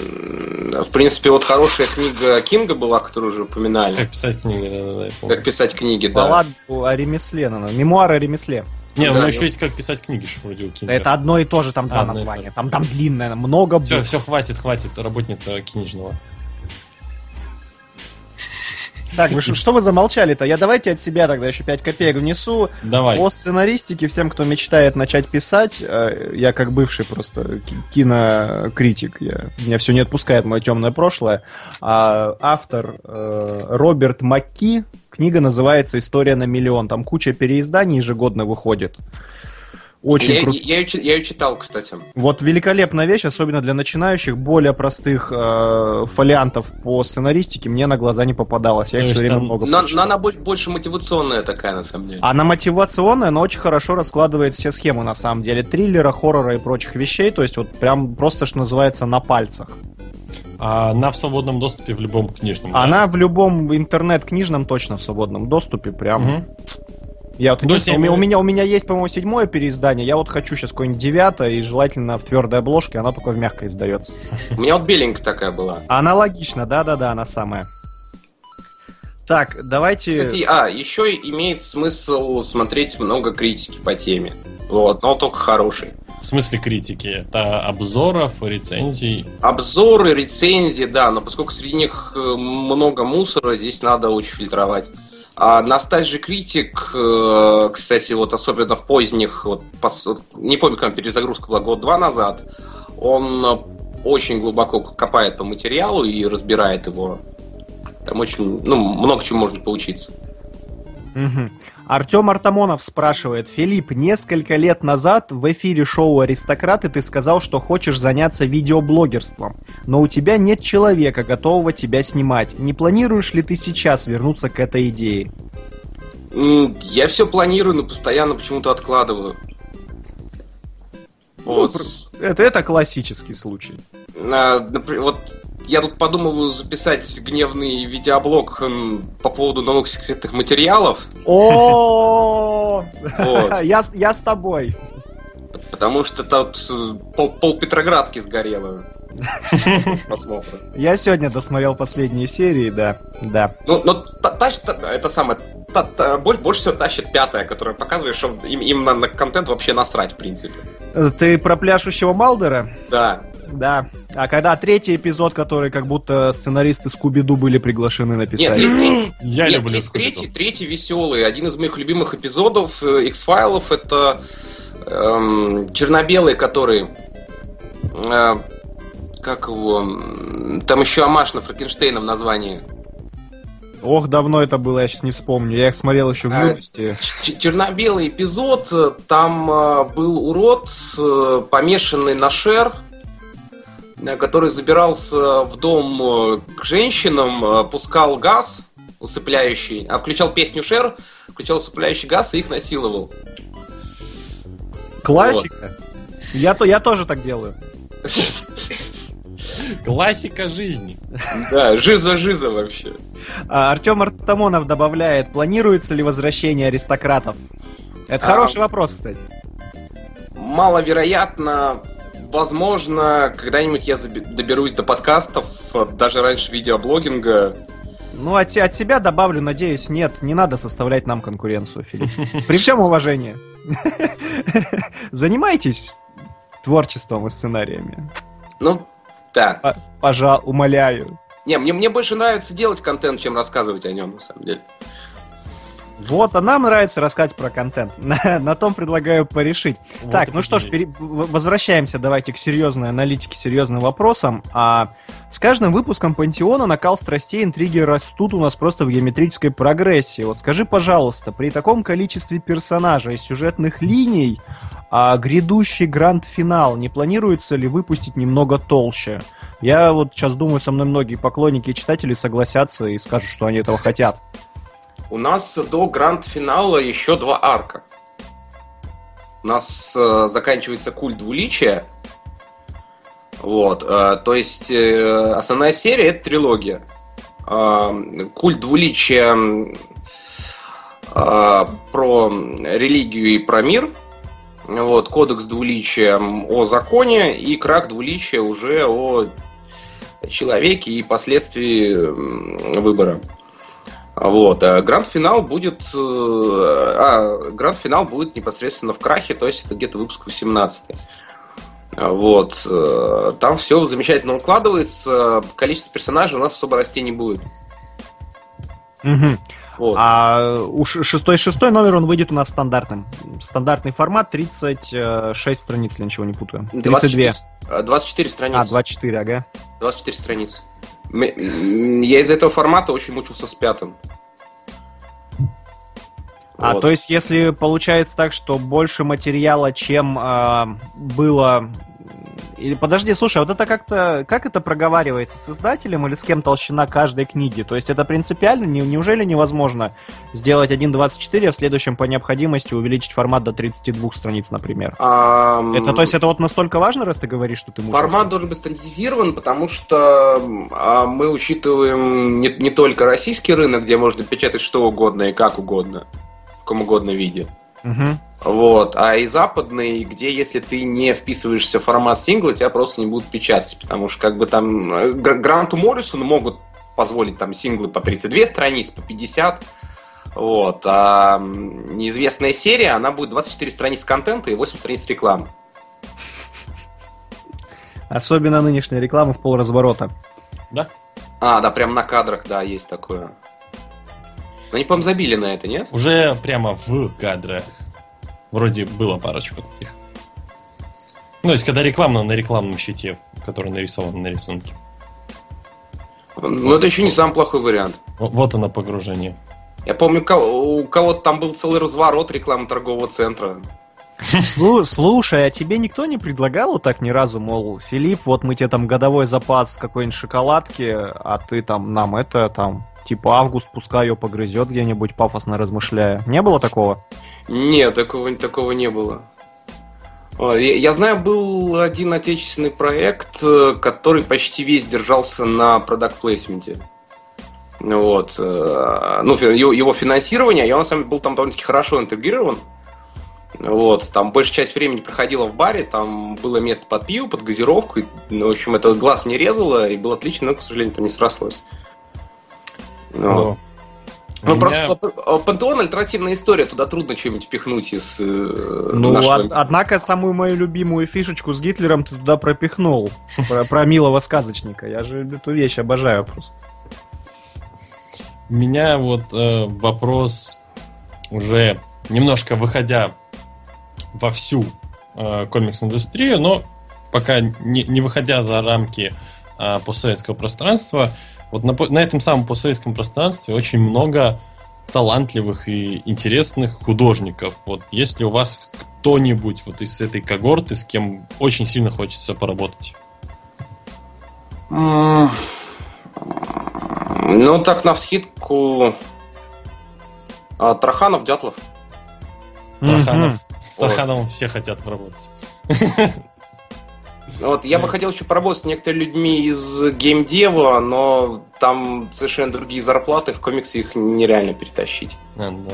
В принципе, вот хорошая книга Кинга была, которую уже упоминали. Как писать книги, да-да-да. я помню. Как писать книги, да. Балладу о ремесле, наверное. Мемуары о ремесле. Не, ну я- еще есть как писать книги, вроде у Кинга. Это одно и то же, там два названия. Там, там длинное, много Все, все, хватит, хватит, работница книжного. Так, вы что вы замолчали-то? Я давайте от себя тогда еще 5 копеек внесу. Давай. По сценаристике всем, кто мечтает начать писать, э, я как бывший просто ки- кинокритик, я, меня все не отпускает мое темное прошлое. А автор э, Роберт Макки, книга называется «История на миллион». Там куча переизданий ежегодно выходит. Очень Я, круто. я, ее чи- я ее читал, кстати. Вот великолепная вещь, особенно для начинающих, более простых э, фолиантов по сценаристике мне на глаза не попадалось. Я То их все время там- много Но, но она бо- больше мотивационная такая, на самом деле. Она мотивационная, но очень хорошо раскладывает все схемы, на самом деле. Триллера, хоррора и прочих вещей. То есть вот прям просто, что называется, на пальцах. А она в свободном доступе в любом книжном. да? Она в любом интернет-книжном точно в свободном доступе. Прям. Мгм. Я вот, у, меня, у, меня, у меня есть, по-моему, седьмое переиздание. Я вот хочу сейчас какое-нибудь девятое, и желательно в твердой обложке, она только в мягкой издается. У меня вот беленькая такая была. Аналогично, да-да-да, она самая. Так, давайте... Кстати, а, еще имеет смысл смотреть много критики по теме. Вот, но только хороший. В смысле критики? Это обзоров, рецензий. Обзоры, рецензии, да, но поскольку среди них э, много мусора, здесь надо очень фильтровать. А Nostalgia критик, э, кстати, вот особенно в поздних, вот, не помню, когда перезагрузка была год-два назад, он очень глубоко копает по материалу и разбирает его. Там очень, ну, много чего можно поучиться. Мгм. Артем Артамонов спрашивает, Филипп, несколько лет назад в эфире шоу «Аристократы» ты сказал, что хочешь заняться видеоблогерством, но у тебя нет человека, готового тебя снимать. Не планируешь ли ты сейчас вернуться к этой идее? Я все планирую, но постоянно почему-то откладываю. Вот. Это, это классический случай. А, напри- вот я тут подумываю записать гневный видеоблог по поводу новых секретных материалов, О, я я с тобой. потому что тут э, пол, пол Петроградки сгорело. Просмотра. Я сегодня досмотрел последние серии, да, да. Ну, но это самое, больше всего тащит пятая, которая показывает, что им, на контент вообще насрать, в принципе. Ты про пляшущего Малдера? Да. Да. А когда третий эпизод, который как будто сценаристы Скуби-Ду были приглашены Нет, написать? тре- Я нет, люблю Скуби-Ду. третий, третий веселый. Один из моих любимых эпизодов э, X-файлов это эм, черно-белый, который э, как его там еще Амаш на Франкенштейном названии. Ох, давно это было, я сейчас не вспомню. Я их смотрел еще в А, юности. Черно-белый эпизод. э, Там э, был урод, э, помешанный на шер, э, который забирался в дом э, к женщинам, э, пускал газ усыпляющий, а включал песню Шер, включал усыпляющий газ и их насиловал. Классика. Я, то, я тоже так делаю. Классика жизни. Да, жиза-жиза вообще. А, Артем Артамонов добавляет, планируется ли возвращение аристократов? Это А. хороший вопрос, кстати. Маловероятно, возможно, когда-нибудь я доберусь до подкастов, э, даже раньше видеоблогинга. Ну, от, от себя добавлю, надеюсь, нет, не надо составлять нам конкуренцию, Филипп. При всем уважении. Занимайтесь творчеством и сценариями. Ну, да. П- Пожал, умоляю. Не, мне, мне больше нравится делать контент, чем рассказывать о нем, на самом деле. Вот, а нам нравится рассказать про контент. На, на том предлагаю порешить. Вот так, ну что ж, пере- возвращаемся давайте к серьезной аналитике, серьезным вопросам. А с каждым выпуском Пантеона накал страстей интриги растут у нас просто в геометрической прогрессии. Вот скажи, пожалуйста, при таком количестве персонажей и сюжетных линий, а грядущий гранд-финал не планируется ли выпустить немного толще? Я вот сейчас думаю, со мной многие поклонники и читатели согласятся и скажут, что они этого хотят. У нас до гранд-финала еще два арка. У нас э, заканчивается культ двуличия. Вот, э, то есть э, основная серия это трилогия. Э, культ двуличия э, про религию и про мир. Вот, кодекс двуличия о законе и крак двуличия уже о человеке и последствии выбора. Вот. а Гранд-финал будет... э, А, гранд-финал будет непосредственно в Крахе, то есть это где-то выпуск 18 А, Вот. э, Там все замечательно укладывается. Количество персонажей у нас особо расти не будет. Мгм. Вот. А у ш- шестой шестой номер он выйдет у нас стандартным. Стандартный формат 36 страниц, если ничего не путаю. 32. 24, э, 24 страницы. А, 24, ага. 24 страницы. М- м, Я из этого формата очень мучился с пятым. А, Вот. то есть, если получается так, что больше материала, чем а, было... Или подожди, слушай, вот это как-то... Как это проговаривается? С издателем или с кем толщина каждой книги? То есть это принципиально? Не- неужели невозможно сделать 1.24, а в следующем по необходимости увеличить формат до 32 страниц, например? Ам, Это, то есть, это вот настолько важно, раз ты говоришь, что ты мучился? Формат должен быть стандартизирован, потому что а, мы учитываем не, не только российский рынок, где можно печатать что угодно и как угодно, в каком угодно виде. Мгм. Вот, а и западный, где если ты не вписываешься в формат сингла, тебя просто не будут печатать, потому что как бы там э, Гр- Гранту Моррисону могут позволить там синглы по 32 страниц, по 50, вот, а неизвестная серия, она будет 24 страниц контента и 8 страниц рекламы. Особенно нынешняя реклама в полразворота. Да? А, да, прям на кадрах, да, есть такое. Но они, по-моему, забили на это, нет? Уже прямо в кадрах. Вроде было парочку таких. Ну, то есть, когда рекламно на рекламном щите, который нарисован на рисунке. Ну, это еще не самый плохой вариант. Вот оно погружение. Я помню, у кого-то там был целый разворот рекламы торгового центра. Слу- Слушай, а тебе никто не предлагал вот так ни разу, мол, Филипп, вот мы тебе там годовой запас какой-нибудь шоколадки, а ты там нам это там, типа август, пускай ее погрызет где-нибудь, пафосно размышляя. Не было такого? Нет, такого, такого не было. О, Я, знаю, был один отечественный проект, э, который почти весь держался на продакт-плейсменте. Вот. э, Ну, его, финансирование, и он, деле, был там довольно-таки хорошо интегрирован. Вот, там большая часть времени проходила в баре, там было место под пиво, под газировку. и, ну, в общем, это глаз не резало, и было отлично, но, к сожалению, там не срослось. Вот. О. Ну, Меня- просто п- Пантеон альтернативная история, туда трудно что-нибудь пихнуть из э, Ну, нашего- од- однако самую мою любимую фишечку с Гитлером ты туда пропихнул. Про, про милого сказочника. Я же эту вещь обожаю просто. У меня вот э, вопрос уже немножко выходя во всю э, комикс-индустрию, но пока не, не выходя за рамки э, постсоветского пространства, вот на, на этом самом постсоветском пространстве очень много талантливых и интересных художников. Вот если у вас кто-нибудь вот из этой когорты, с кем очень сильно хочется поработать. Ну, так, на вскидку... а, Траханов, Дятлов. Тарханов. Мгм. С Тархановым все хотят поработать. Вот, я бы хотел еще поработать с некоторыми людьми из геймдева, но там совершенно другие зарплаты, в комиксы их нереально перетащить. А, да.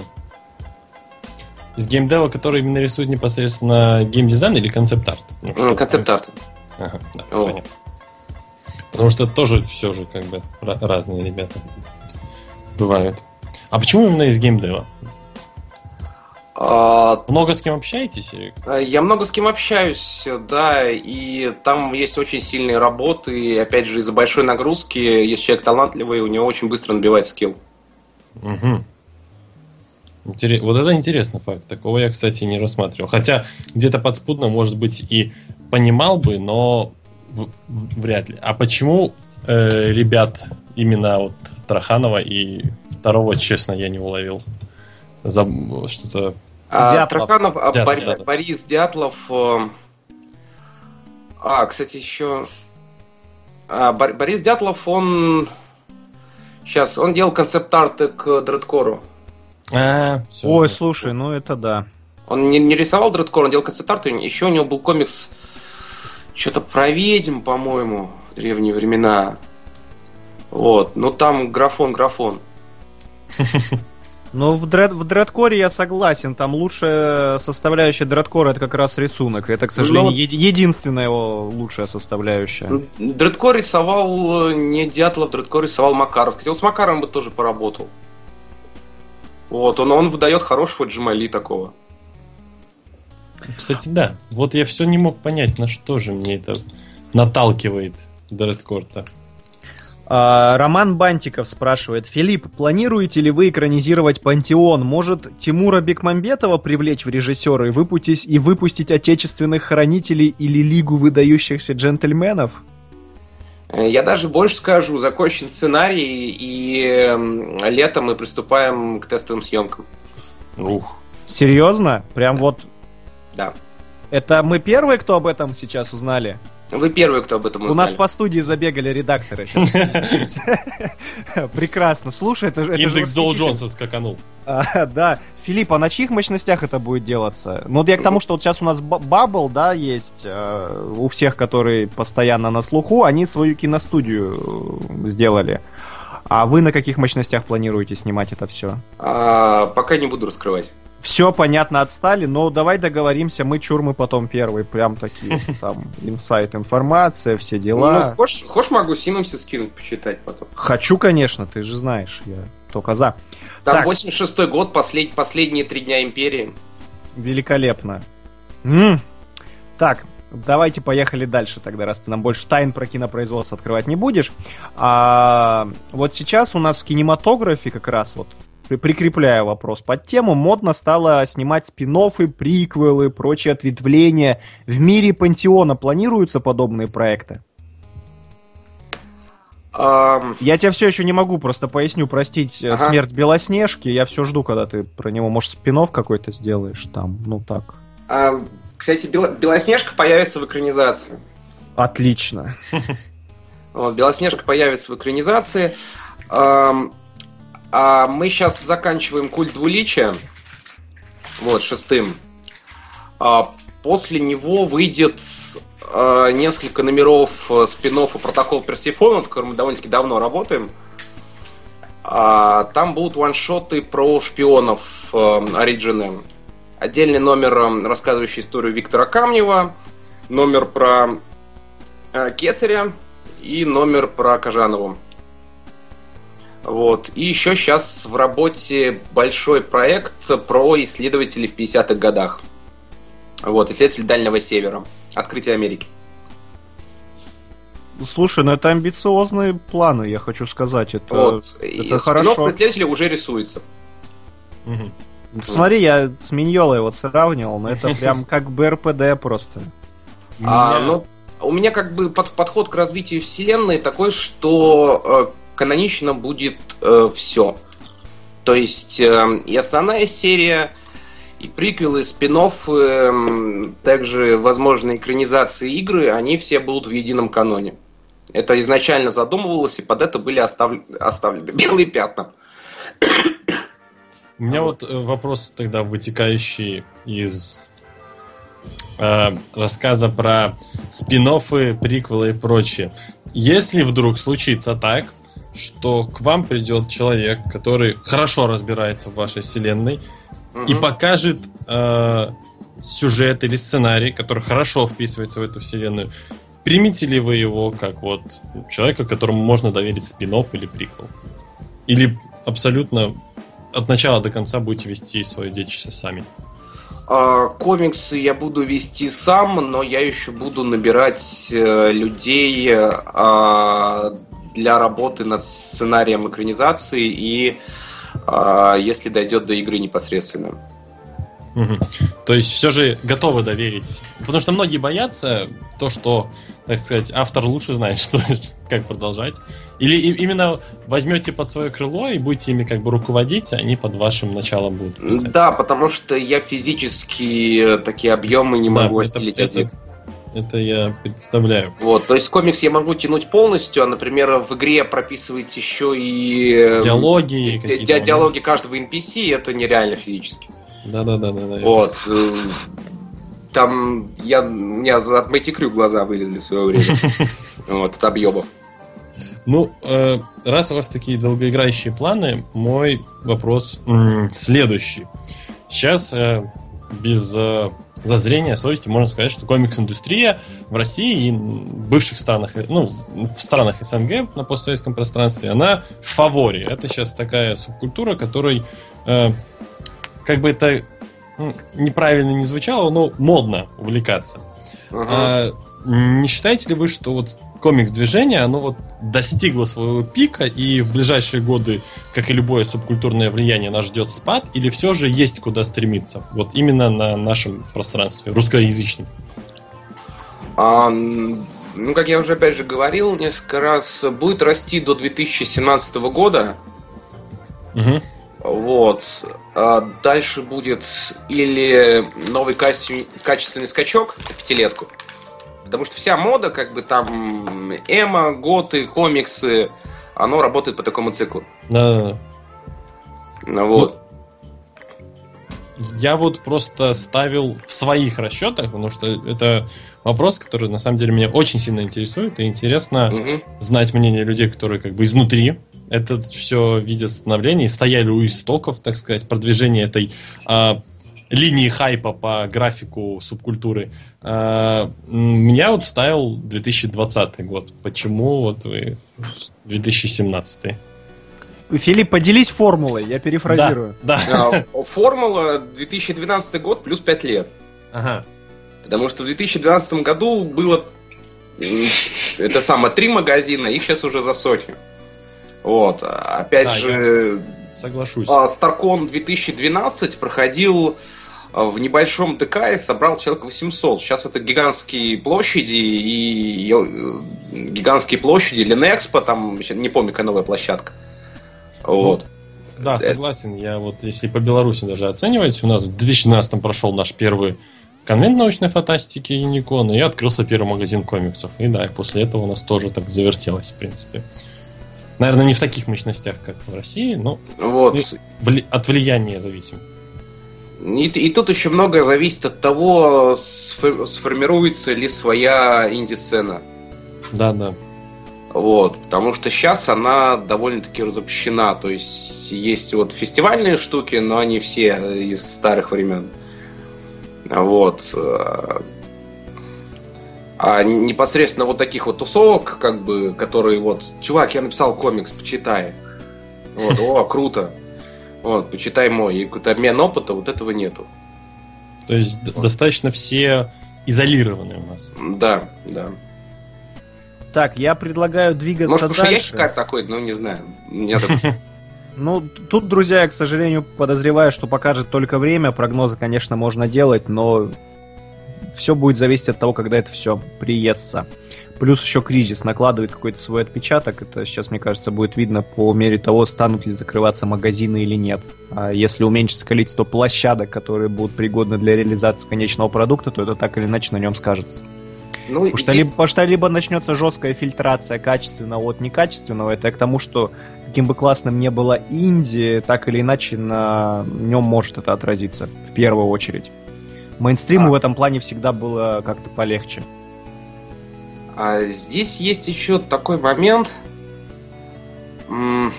Из геймдева, который именно рисует непосредственно геймдизайн или концепт-арт? Ну, Концепт-арт. Ага, да, О. понятно. Потому что тоже все же как бы ра- разные ребята бывают. А почему именно из геймдева? А, Много с кем общаетесь? или- Я много с кем общаюсь, да, и там есть очень сильные работы, и опять же из-за большой нагрузки, если человек талантливый, у него очень быстро набивает скилл. Мгм. Интере- Вот это интересный факт. Такого я, кстати, не рассматривал. Хотя где-то подспудно, может быть, и понимал бы, но в- вряд ли. А почему э, ребят именно вот Траханова и второго, честно, я не уловил? Заб- Что-то... А, Дятлов. Траханов, а, Дятлов, Бори- да, да. Борис Дятлов. э, А, кстати, еще. а, Бор- Борис Дятлов, он. Сейчас, он делал концепт-арты к Дредкору. А, всё, Ой, да. слушай, ну это да. Он не, не рисовал Дредкор, он делал концепт-арты. Еще у него был комикс что-то про ведьм, по-моему, в древние времена. Вот, ну там графон-графон. Ну, в, дред, в дредкоре я согласен. Там лучшая составляющая дредкора это как раз рисунок. Это, к сожалению, Ну, еди- единственная его лучшая составляющая. Дредкор рисовал э, не Дятлов, Дредкор рисовал Макаров. Хотел с Макаровым бы тоже поработал. Вот, он, он выдает хорошего Джамали такого. Кстати, да. Вот я все не мог понять, на что же мне это наталкивает Дредкорта. А, Роман Бантиков спрашивает. Филипп, планируете ли вы экранизировать Пантеон? Может, Тимура Бекмамбетова привлечь в режиссеры и выпустить, и выпустить отечественных хранителей или Лигу выдающихся джентльменов? Э, Я даже больше скажу, закончен сценарий, и эм, летом мы приступаем к тестовым съемкам. Ух. Серьезно? Прям вот... Да. Это мы первые, кто об этом сейчас узнали? Вы первые, кто об этом У узнали. нас по студии забегали редакторы. Прекрасно. Слушай, это же... Индекс Доу. Джонса скаканул. А, да. Филипп, а на чьих мощностях это будет делаться? Ну, вот я к тому, что вот сейчас у нас ба- Бабл, да, есть э, у всех, которые постоянно на слуху, они свою киностудию э, сделали. А вы на каких мощностях планируете снимать это все? А, пока не буду раскрывать. Все понятно, отстали, но давай договоримся, мы чур, мы потом первый, прям такие, там, инсайт, информация, все Ну, дела. хочешь, хочешь, могу синопсис скинуть, почитать потом. Хочу, конечно, ты же знаешь, я только за. Там Так. 86-й год, послед... последние три дня империи. Великолепно. М. Так, давайте поехали дальше тогда, раз ты нам больше тайн про кинопроизводство открывать не будешь. А, вот сейчас у нас в кинематографе как раз вот при- прикрепляю вопрос под тему, модно стало снимать спин приквелы, прочие ответвления. В мире Пантеона планируются подобные проекты? Ам, Я тебя все еще не могу, просто поясню, простить э, Ага. смерть Белоснежки. Я все жду, когда ты про него, может, спин какой-то сделаешь там. Ну так. ам, кстати, Бело- Белоснежка появится в экранизации. Отлично. Белоснежка появится в экранизации. А мы сейчас заканчиваем культ двуличия. Вот, шестым. А после него выйдет а, несколько номеров спин протокол Персифона, над которым мы довольно-таки давно работаем. А, там будут ваншоты про шпионов э, Оригины. Отдельный номер, э, рассказывающий историю Виктора Камнева. Номер про э, Кесаря и номер про Кожанову. Вот. И еще сейчас в работе большой проект про исследователей в 50-х годах. Вот, исследователь Дальнего Севера. Открытие Америки. Слушай, ну это амбициозные планы, я хочу сказать. Это... вот. И это спин-офф хорошо. про исследователя уже рисуется. Мгм. Смотри, я с Миньолой вот сравнивал, но это прям как бы РПД просто. А, ну, у меня как бы под- подход к развитию вселенной такой, что э, канонично будет все. То есть э, и основная серия, и приквелы, спин также возможные экранизации игры, они все будут в едином каноне. Это изначально задумывалось, и под это были оставлен- оставлены белые пятна. У меня вот э, вопрос тогда вытекающий из э, рассказа про спин приквелы и прочее. Если вдруг случится так, что к вам придет человек, который хорошо разбирается в вашей вселенной угу. и покажет э, сюжет или сценарий, который хорошо вписывается в эту вселенную, примите ли вы его как вот человека, которому можно доверить спин или приквел? Или абсолютно от начала до конца будете вести свое детище сами? А, комиксы я буду вести сам, но я еще буду набирать э, людей э, для работы над сценарием экранизации и э, если дойдет до игры непосредственно. Угу. То есть все же готовы доверить. Потому что многие боятся то, что, так сказать, автор лучше знает, что, как продолжать. Или именно возьмете под свое крыло и будете ими как бы руководить, а они под вашим началом будут писать. Да, потому что я физически такие объемы не да, могу осилить это, один. Это я представляю. Вот, то есть комикс я могу тянуть полностью, а, например, в игре прописывать еще и... Эм, диалоги. Ди- ди- диалоги каждого NPC, это нереально физически. Да-да-да. да. Вот. Э, там я, у меня от Мэти Крю глаза вылезли в свое время. Вот, от объемов. Ну, э, раз у вас такие долгоиграющие планы, мой вопрос следующий. Сейчас э, без зазрения совести можно сказать, что комикс-индустрия в России и в бывших странах, ну, в странах СНГ на постсоветском пространстве, она в фаворе. Это сейчас такая субкультура, которой как бы это неправильно не звучало, но модно увлекаться. Ага. А, не считаете ли вы, что вот комикс-движение, оно вот достигло своего пика, и в ближайшие годы, как и любое субкультурное влияние, нас ждет спад, или все же есть куда стремиться? Вот именно на нашем пространстве, русскоязычном. А, ну, как я уже опять же говорил несколько раз, будет расти до 2017 года. Угу. Вот. А дальше будет или новый качественный скачок пятилетку. Потому что вся мода, как бы там эмо, готы, комиксы, оно работает по такому циклу. Да. Ну, вот. Ну, я вот просто ставил в своих расчетах, потому что это вопрос, который на самом деле меня очень сильно интересует, и интересно угу. знать мнение людей, которые как бы изнутри это все видят становление, стояли у истоков, так сказать, продвижения этой а, линии хайпа по графику субкультуры. А, меня вот вставил 2020 год. Почему вот вы 2017? Филипп, поделись формулой, я перефразирую. Да, да. А, формула 2012 год плюс 5 лет. Ага. Потому что в 2012 году было это самое три магазина, их сейчас уже за сотню. Вот. Опять да, же, соглашусь. Старкон 2012 проходил а, в небольшом ДК и собрал человек 800. Сейчас это гигантские площади и э, гигантские площади Ленэкспо, там, не помню, какая новая площадка. Вот. Ну, да, это... согласен. Я вот, если по Беларуси даже оценивать, у нас в 2012 прошел наш первый конвент научной фантастики Юникон, и открылся первый магазин комиксов. И да, и после этого у нас тоже так завертелось, в принципе. Наверное, не в таких мощностях, как в России, но вот. от влияния зависим. И, и тут еще многое зависит от того, сформируется ли своя инди-сцена. Да, да. Вот, потому что сейчас она довольно-таки разобщена. То есть есть вот фестивальные штуки, но они все из старых времен. Вот. А непосредственно вот таких вот тусовок, как бы, которые вот, чувак, я написал комикс, почитай. Вот, о, круто. Вот, почитай мой. И какой-то обмен опыта, вот этого нету. То есть вот. достаточно все изолированы у нас. Да, да. Так, я предлагаю двигаться Может, дальше. Может, как такой, ну, не знаю. Ну, тут, друзья, я, к сожалению, подозреваю, что покажет только время. Прогнозы, конечно, можно делать, но все будет зависеть от того, когда это все приестся. Плюс еще кризис накладывает какой-то свой отпечаток. Это сейчас, мне кажется, будет видно по мере того, станут ли закрываться магазины или нет. А если уменьшится количество площадок, которые будут пригодны для реализации конечного продукта, то это так или иначе на нем скажется. Ну, потому, что либо, потому что либо начнется жесткая фильтрация качественного от некачественного, это к тому, что каким бы классным ни было инди, так или иначе на нем может это отразиться в первую очередь. Мейнстриму а. в этом плане всегда было как-то полегче. А здесь есть еще такой момент. Блин,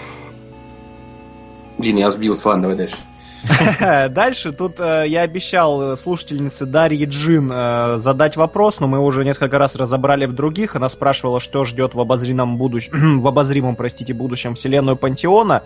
я сбился, ладно, давай дальше. Дальше тут э, я обещал э, слушательнице Дарье Джин э, задать вопрос, но мы уже несколько раз разобрали в других. Она спрашивала, что ждет в обозримом, будущем, в обозримом простите, будущем вселенную Пантеона.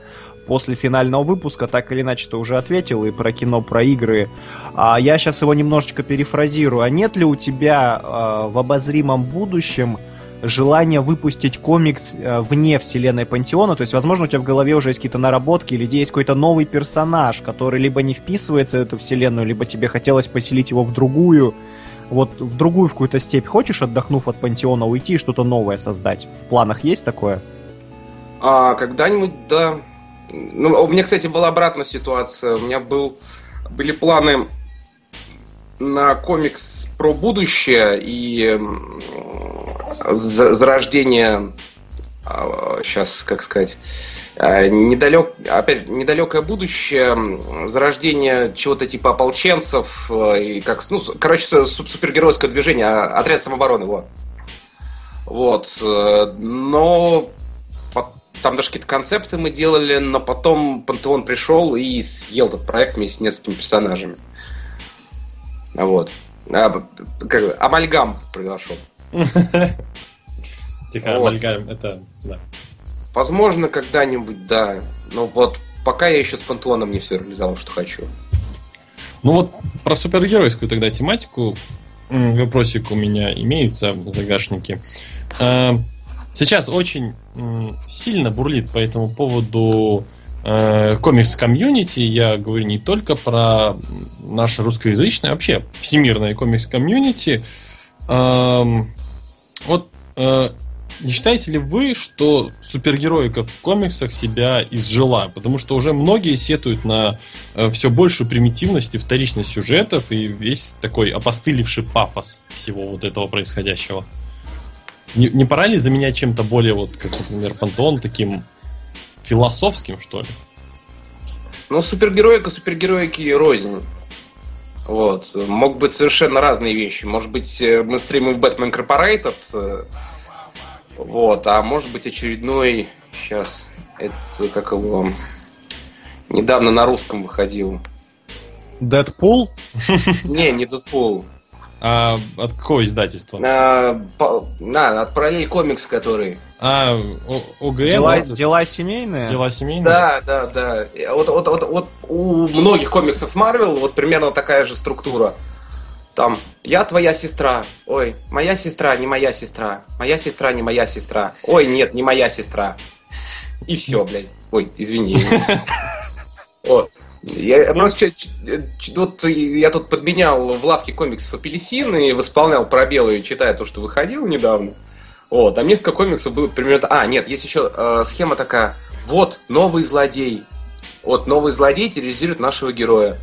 После финального выпуска так или иначе ты уже ответил и про кино, про игры. А я сейчас его немножечко перефразирую. А нет ли у тебя в обозримом будущем желание выпустить комикс э, вне вселенной Пантеона, то есть, возможно, у тебя в голове уже есть какие-то наработки, или есть какой-то новый персонаж, который либо не вписывается в эту вселенную, либо тебе хотелось поселить его в другую, вот в другую в какую-то степь хочешь, отдохнув от Пантеона, уйти и что-то новое создать? В планах есть такое? А, когда-нибудь, да. Ну, у меня, кстати, была обратная ситуация. У меня был, были планы на комикс про будущее и зарождение, сейчас, а, как сказать, а, недалек, опять недалекое будущее, зарождение чего-то типа ополченцев и как, ну, короче, супергеройское движение, отряд самообороны, вот. Вот, э, но там даже какие-то концепты мы делали, но потом Пантеон пришел и съел этот проект вместе с несколькими персонажами. Вот. А, как, амальгам произошел. Тихо, амальгам, это, да. Возможно, когда-нибудь, да. Но вот пока я еще с Пантеоном не все реализовал, что хочу. Ну вот про супергеройскую тогда тематику вопросик у меня имеется в загашнике. А, сейчас очень сильно бурлит по этому поводу Э, комикс-комьюнити, я говорю не только про наше русскоязычное, а вообще всемирное комикс-комьюнити. Вот э, не считаете ли вы, что супергероика в комиксах себя изжила? Потому что уже многие сетуют на э, все большую примитивность и вторичность сюжетов и весь такой опостылевший пафос всего вот этого происходящего. Не, не пора ли заменять чем-то более, вот, как, например, Пантон, таким философским, что ли. Ну, супергероика, супергероики рознь. Вот. Могут быть совершенно разные вещи. Может быть, э, мы стримим в Batman Incorporated, э, вот, а может быть очередной, сейчас, этот, э, как его, недавно на русском выходил. Дэдпул? Не, не Дэдпул. А от какого издательства? А, по, на, от Параллель Комикс, который. А, ОГМ? Дела, дела семейные? Дела семейные? Да, да, да. Вот, вот, вот, вот у многих комиксов Марвел вот примерно такая же структура. Там, я твоя сестра. Ой, моя сестра, не моя сестра. Моя сестра, не моя сестра. Ой, нет, не моя сестра. И все, блядь. Ой, извини. Вот. Я просто вот я тут подменял в лавке комиксов апельсин и восполнял пробелы, читая то, что выходило недавно. Вот, там несколько комиксов было примерно... А, нет, есть еще э, схема такая. Вот, новый злодей. Вот, новый злодей терроризирует нашего героя.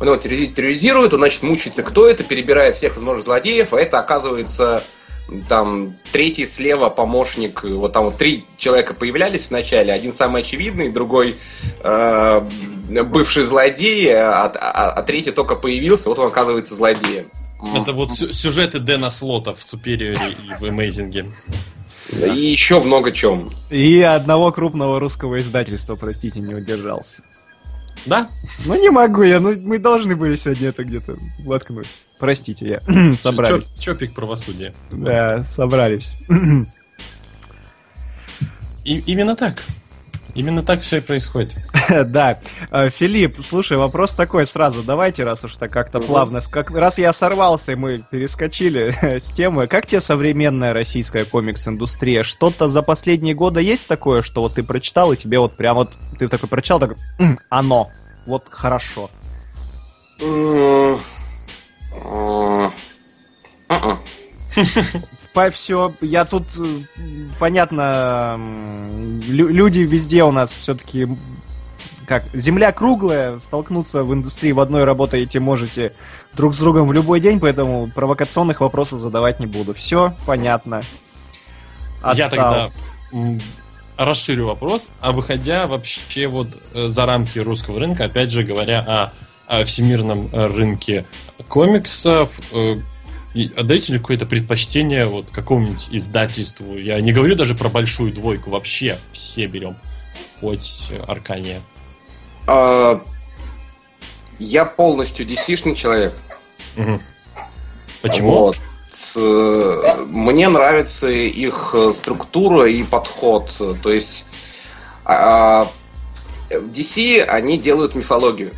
Он его терроризирует, он, значит, мучается, кто это, перебирает всех возможных злодеев, а это оказывается там третий слева помощник, вот там вот три человека появлялись в начале, один самый очевидный, другой э, бывший злодей, а, а, а третий только появился, вот он оказывается злодеем. Это вот сюжеты Дэна Слота в Супериоре и в Эмейзинге. Да. И еще много чем. И одного крупного русского издательства, простите, не удержался. Да? Ну не могу я, ну мы должны были сегодня это где-то воткнуть. Простите, я собрались. Чопик правосудия. Да, собрались. И, именно так. Именно так все и происходит. да. Э, Филипп, слушай, вопрос такой сразу. Давайте, раз уж так как-то плавно. Как, раз я сорвался, и мы перескочили с темы. Как тебе современная российская комикс-индустрия? Что-то за последние годы есть такое, что вот ты прочитал, и тебе вот прям вот... Ты такой прочитал, так оно. Вот хорошо. Все, я тут, э, понятно, люди везде у нас все-таки как земля круглая, столкнуться в индустрии в одной работаете можете друг с другом в любой день, поэтому провокационных вопросов задавать не буду. Все понятно. Отстал. Я тогда расширю вопрос, а выходя вообще вот э, за рамки русского рынка, опять же говоря о, о всемирном э, рынке комиксов э, отдаете ли какое-то предпочтение вот какому-нибудь издательству? Я не говорю даже про большую двойку, вообще все берем. Хоть Аркания. А, я полностью DC-шный человек. Угу. Почему? Вот. Мне нравится их структура и подход. То есть а, DC, они делают мифологию.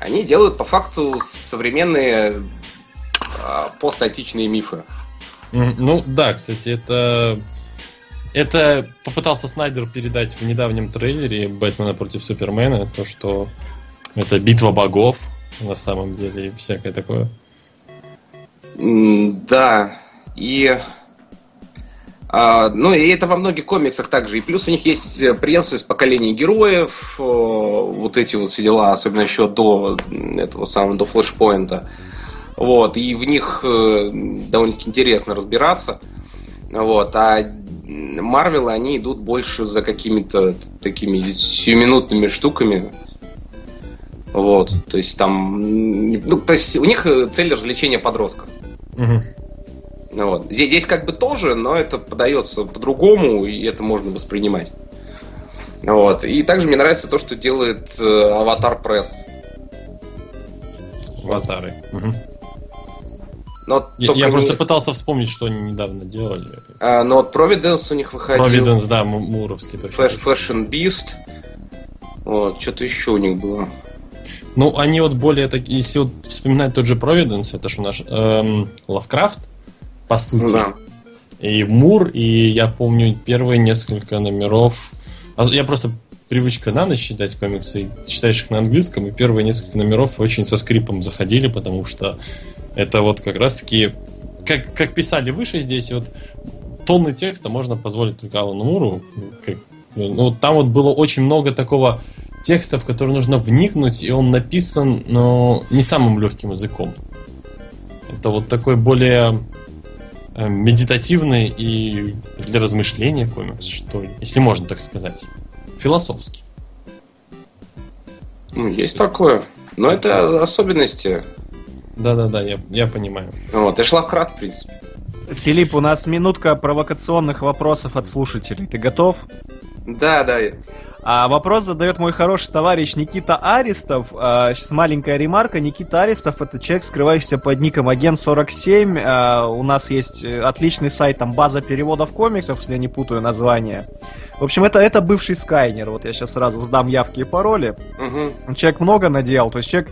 Они делают по факту современные а, мифы. Ну да, кстати, это это попытался Снайдер передать в недавнем трейлере Бэтмена против Супермена, то, что это битва богов на самом деле и всякое такое. Да, и ну, и это во многих комиксах также. И плюс у них есть преемственность поколений героев, вот эти вот все дела, особенно еще до этого самого, до флешпоинта. Вот, и в них э, довольно-таки интересно разбираться. Вот, а Марвелы, они идут больше за какими-то такими сиюминутными штуками. Вот, то есть там... Ну, то есть у них цель развлечения подростков. Угу. Вот. Здесь, здесь как бы тоже, но это подается по-другому, и это можно воспринимать. Вот. И также мне нравится то, что делает э, Аватар Пресс. Аватары. Угу. Но я я не... просто пытался вспомнить, что они недавно делали. А, но вот Providence у них выходил. Providence, да, Муровский точно. Flash, Fashion Beast. Вот, что-то еще у них было. Ну, они вот более так, если вот вспоминать тот же Providence, это же наш эм, Lovecraft, по сути. Да. И Мур, и я помню первые несколько номеров. А я просто привычка на ночь читать комиксы, читаешь их на английском, и первые несколько номеров очень со скрипом заходили, потому что это вот как раз-таки, как, как писали выше здесь, вот тонны текста можно позволить только Алану Муру. Как, ну, там вот было очень много такого текста, в который нужно вникнуть, и он написан, но не самым легким языком. Это вот такой более медитативный и для размышления комикс, что ли, если можно так сказать. Философский. Ну, есть такое. Но это особенности да-да-да, я, я понимаю. Вот, и Шлавкрафт, в принципе. Филипп, у нас минутка провокационных вопросов от слушателей. Ты готов? Да, да. А вопрос задает мой хороший товарищ Никита Аристов. А, сейчас маленькая ремарка. Никита Аристов это человек, скрывающийся под ником Агент 47. А, у нас есть э, отличный сайт, там база переводов комиксов, если я не путаю название. В общем, это, это бывший Скайнер. Вот я сейчас сразу сдам явки и пароли. Угу. Человек много наделал. То есть человек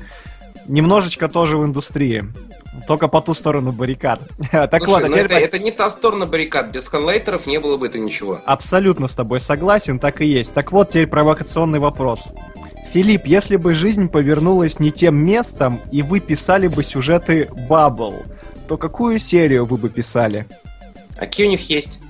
немножечко тоже в индустрии. Только по ту сторону баррикад. так Слушай, вот, а ну теперь... это, это не та сторона баррикад. Без ханлайтеров не было бы это ничего. Абсолютно с тобой согласен, так и есть. Так вот, теперь провокационный вопрос. Филипп, если бы жизнь повернулась не тем местом, и вы писали бы сюжеты Баббл, то какую серию вы бы писали? А какие у них есть?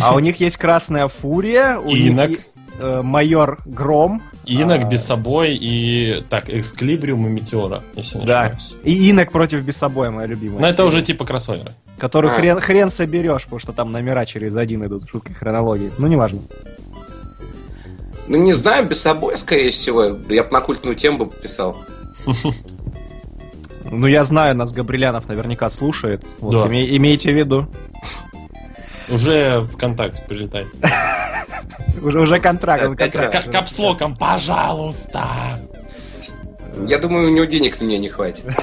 А у них есть Красная Фурия, у Инок. них э, Майор Гром, Инок, а... Бессобой и... Так, Эксклибриум и Метеора, если не да. ошибаюсь. И Инок против Бессобоя, моя любимая. Но это уже типа кроссоверы. Который а. хрен, хрен соберешь, потому что там номера через один идут, шутка хронологии. Ну, неважно. Ну, не знаю, Бессобой, скорее всего. Я бы на культную тему бы писал. Ну, я знаю, нас Габрилянов наверняка слушает. Вот, да. имейте в виду. Уже в контакт прилетай. Уже, уже контракт. контракт. Капслоком, пожалуйста. Я думаю, у него денег на меня не хватит.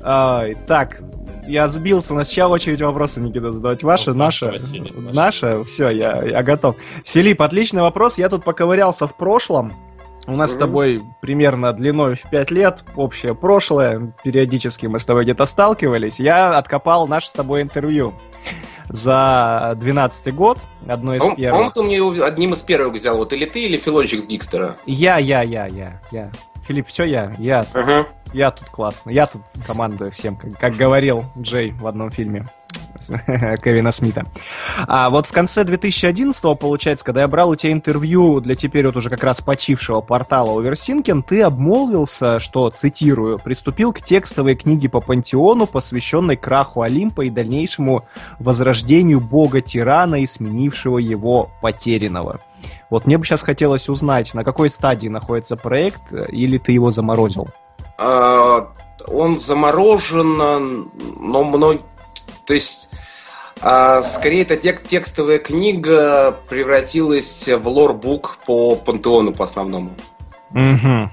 Так, я сбился. Чья очередь вопросы, Никита, задавать? Ваша, наша? Наша? Все, я, я готов. Филипп, отличный вопрос. Я тут поковырялся в прошлом. У нас с тобой примерно длиной в 5 лет общее прошлое. Периодически мы с тобой где-то сталкивались. Я откопал наше с тобой интервью за 12 год, одно из Он, первых. По-моему, ты мне одним из первых взял, вот или ты, или Филончик с Гикстера? Я, я, я, я, я. Филипп, все я, я, ага. я тут классно, я тут командую всем, как, как говорил Джей в одном фильме. Кевина Смита. А вот в конце 2011 получается, когда я брал у тебя интервью для теперь вот уже как раз почившего портала Оверсинкен, ты обмолвился, что, цитирую, приступил к текстовой книге по пантеону, посвященной краху Олимпа и дальнейшему возрождению бога-тирана и сменившего его потерянного. Вот мне бы сейчас хотелось узнать, на какой стадии находится проект, э, или ты его заморозил? А, он заморожен, но мной... То есть, а, скорее, это тек- текстовая книга превратилась в лорбук по пантеону по основному. Угу.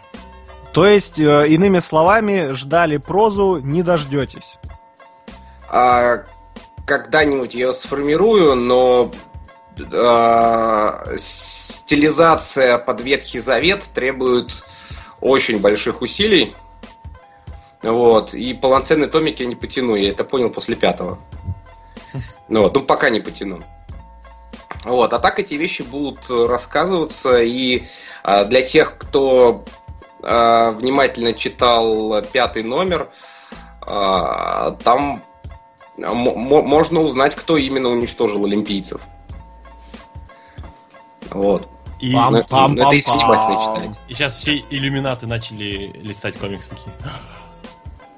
То есть, э, иными словами, ждали прозу, не дождетесь. А, когда-нибудь я ее сформирую, но а, стилизация под Ветхий Завет требует очень больших усилий. Вот. И полноценный томик я не потяну, я это понял после пятого. Ну, вот, ну пока не потяну. Вот, а так эти вещи будут рассказываться, и а, для тех, кто а, внимательно читал пятый номер, а, там можно узнать, кто именно уничтожил олимпийцев. Вот. И, но, но это если внимательно читать. И сейчас все иллюминаты начали листать комиксы такие.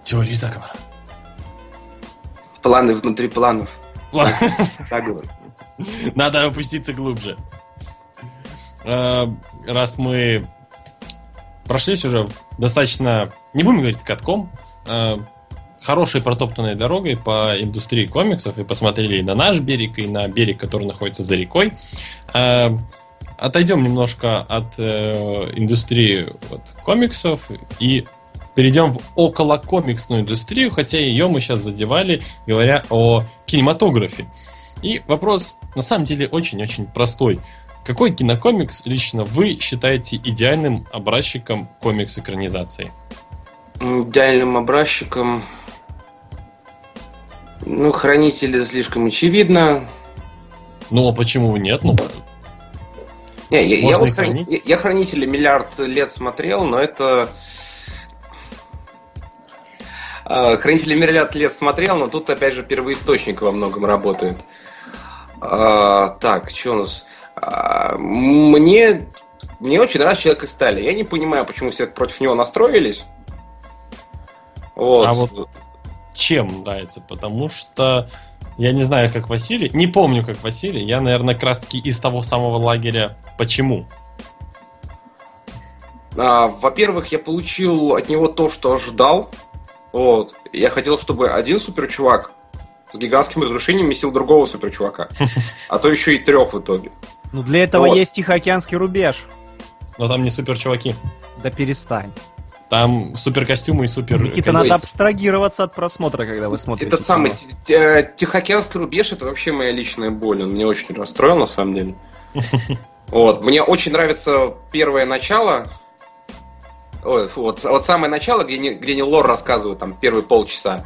Теории заговора. Планы внутри планов. План- Заговор. Надо опуститься глубже. Э, Раз мы прошлись уже достаточно, не будем говорить катком, э, хорошей протоптанной дорогой по индустрии комиксов и посмотрели и на наш берег, и на берег, который находится за рекой. Э, Отойдем немножко от э, индустрии комиксов и перейдем в околокомиксную индустрию, хотя ее мы сейчас задевали, говоря о кинематографе. И вопрос на самом деле очень-очень простой. Какой кинокомикс лично вы считаете идеальным образчиком комикс-экранизации? Идеальным образчиком... Ну, хранители слишком очевидно. Ну, а почему нет? Ну, Не, я, я, вот хранить. я- я хранители миллиард лет смотрел, но это... А, Хранители миллиард лет смотрел, но тут опять же первоисточник во многом работает. А, так, что у нас? А, мне, мне очень нравится Человек из стали. Я не понимаю, почему все против него настроились. Вот. А вот чем нравится? Потому что я не знаю, как Василий, не помню, как Василий, я, наверное, как раз таки из того самого лагеря. Почему? А, во-первых, я получил от него то, что ожидал. Вот. Я хотел, чтобы один суперчувак с гигантским разрушением месил другого суперчувака. А то еще и трех в итоге. Ну, для этого Вот. есть Тихоокеанский рубеж. Но там не супер чуваки. Да перестань. Там супер костюмы и супер. Никита, надо абстрагироваться от просмотра, когда вы смотрите. Этот самый э, Тихоокеанский рубеж это вообще моя личная боль. Он меня очень расстроил, на самом деле. Вот. Мне очень нравится первое начало. Ой, фу, вот, вот самое начало, где не, где не лор рассказывают, там, первые полчаса.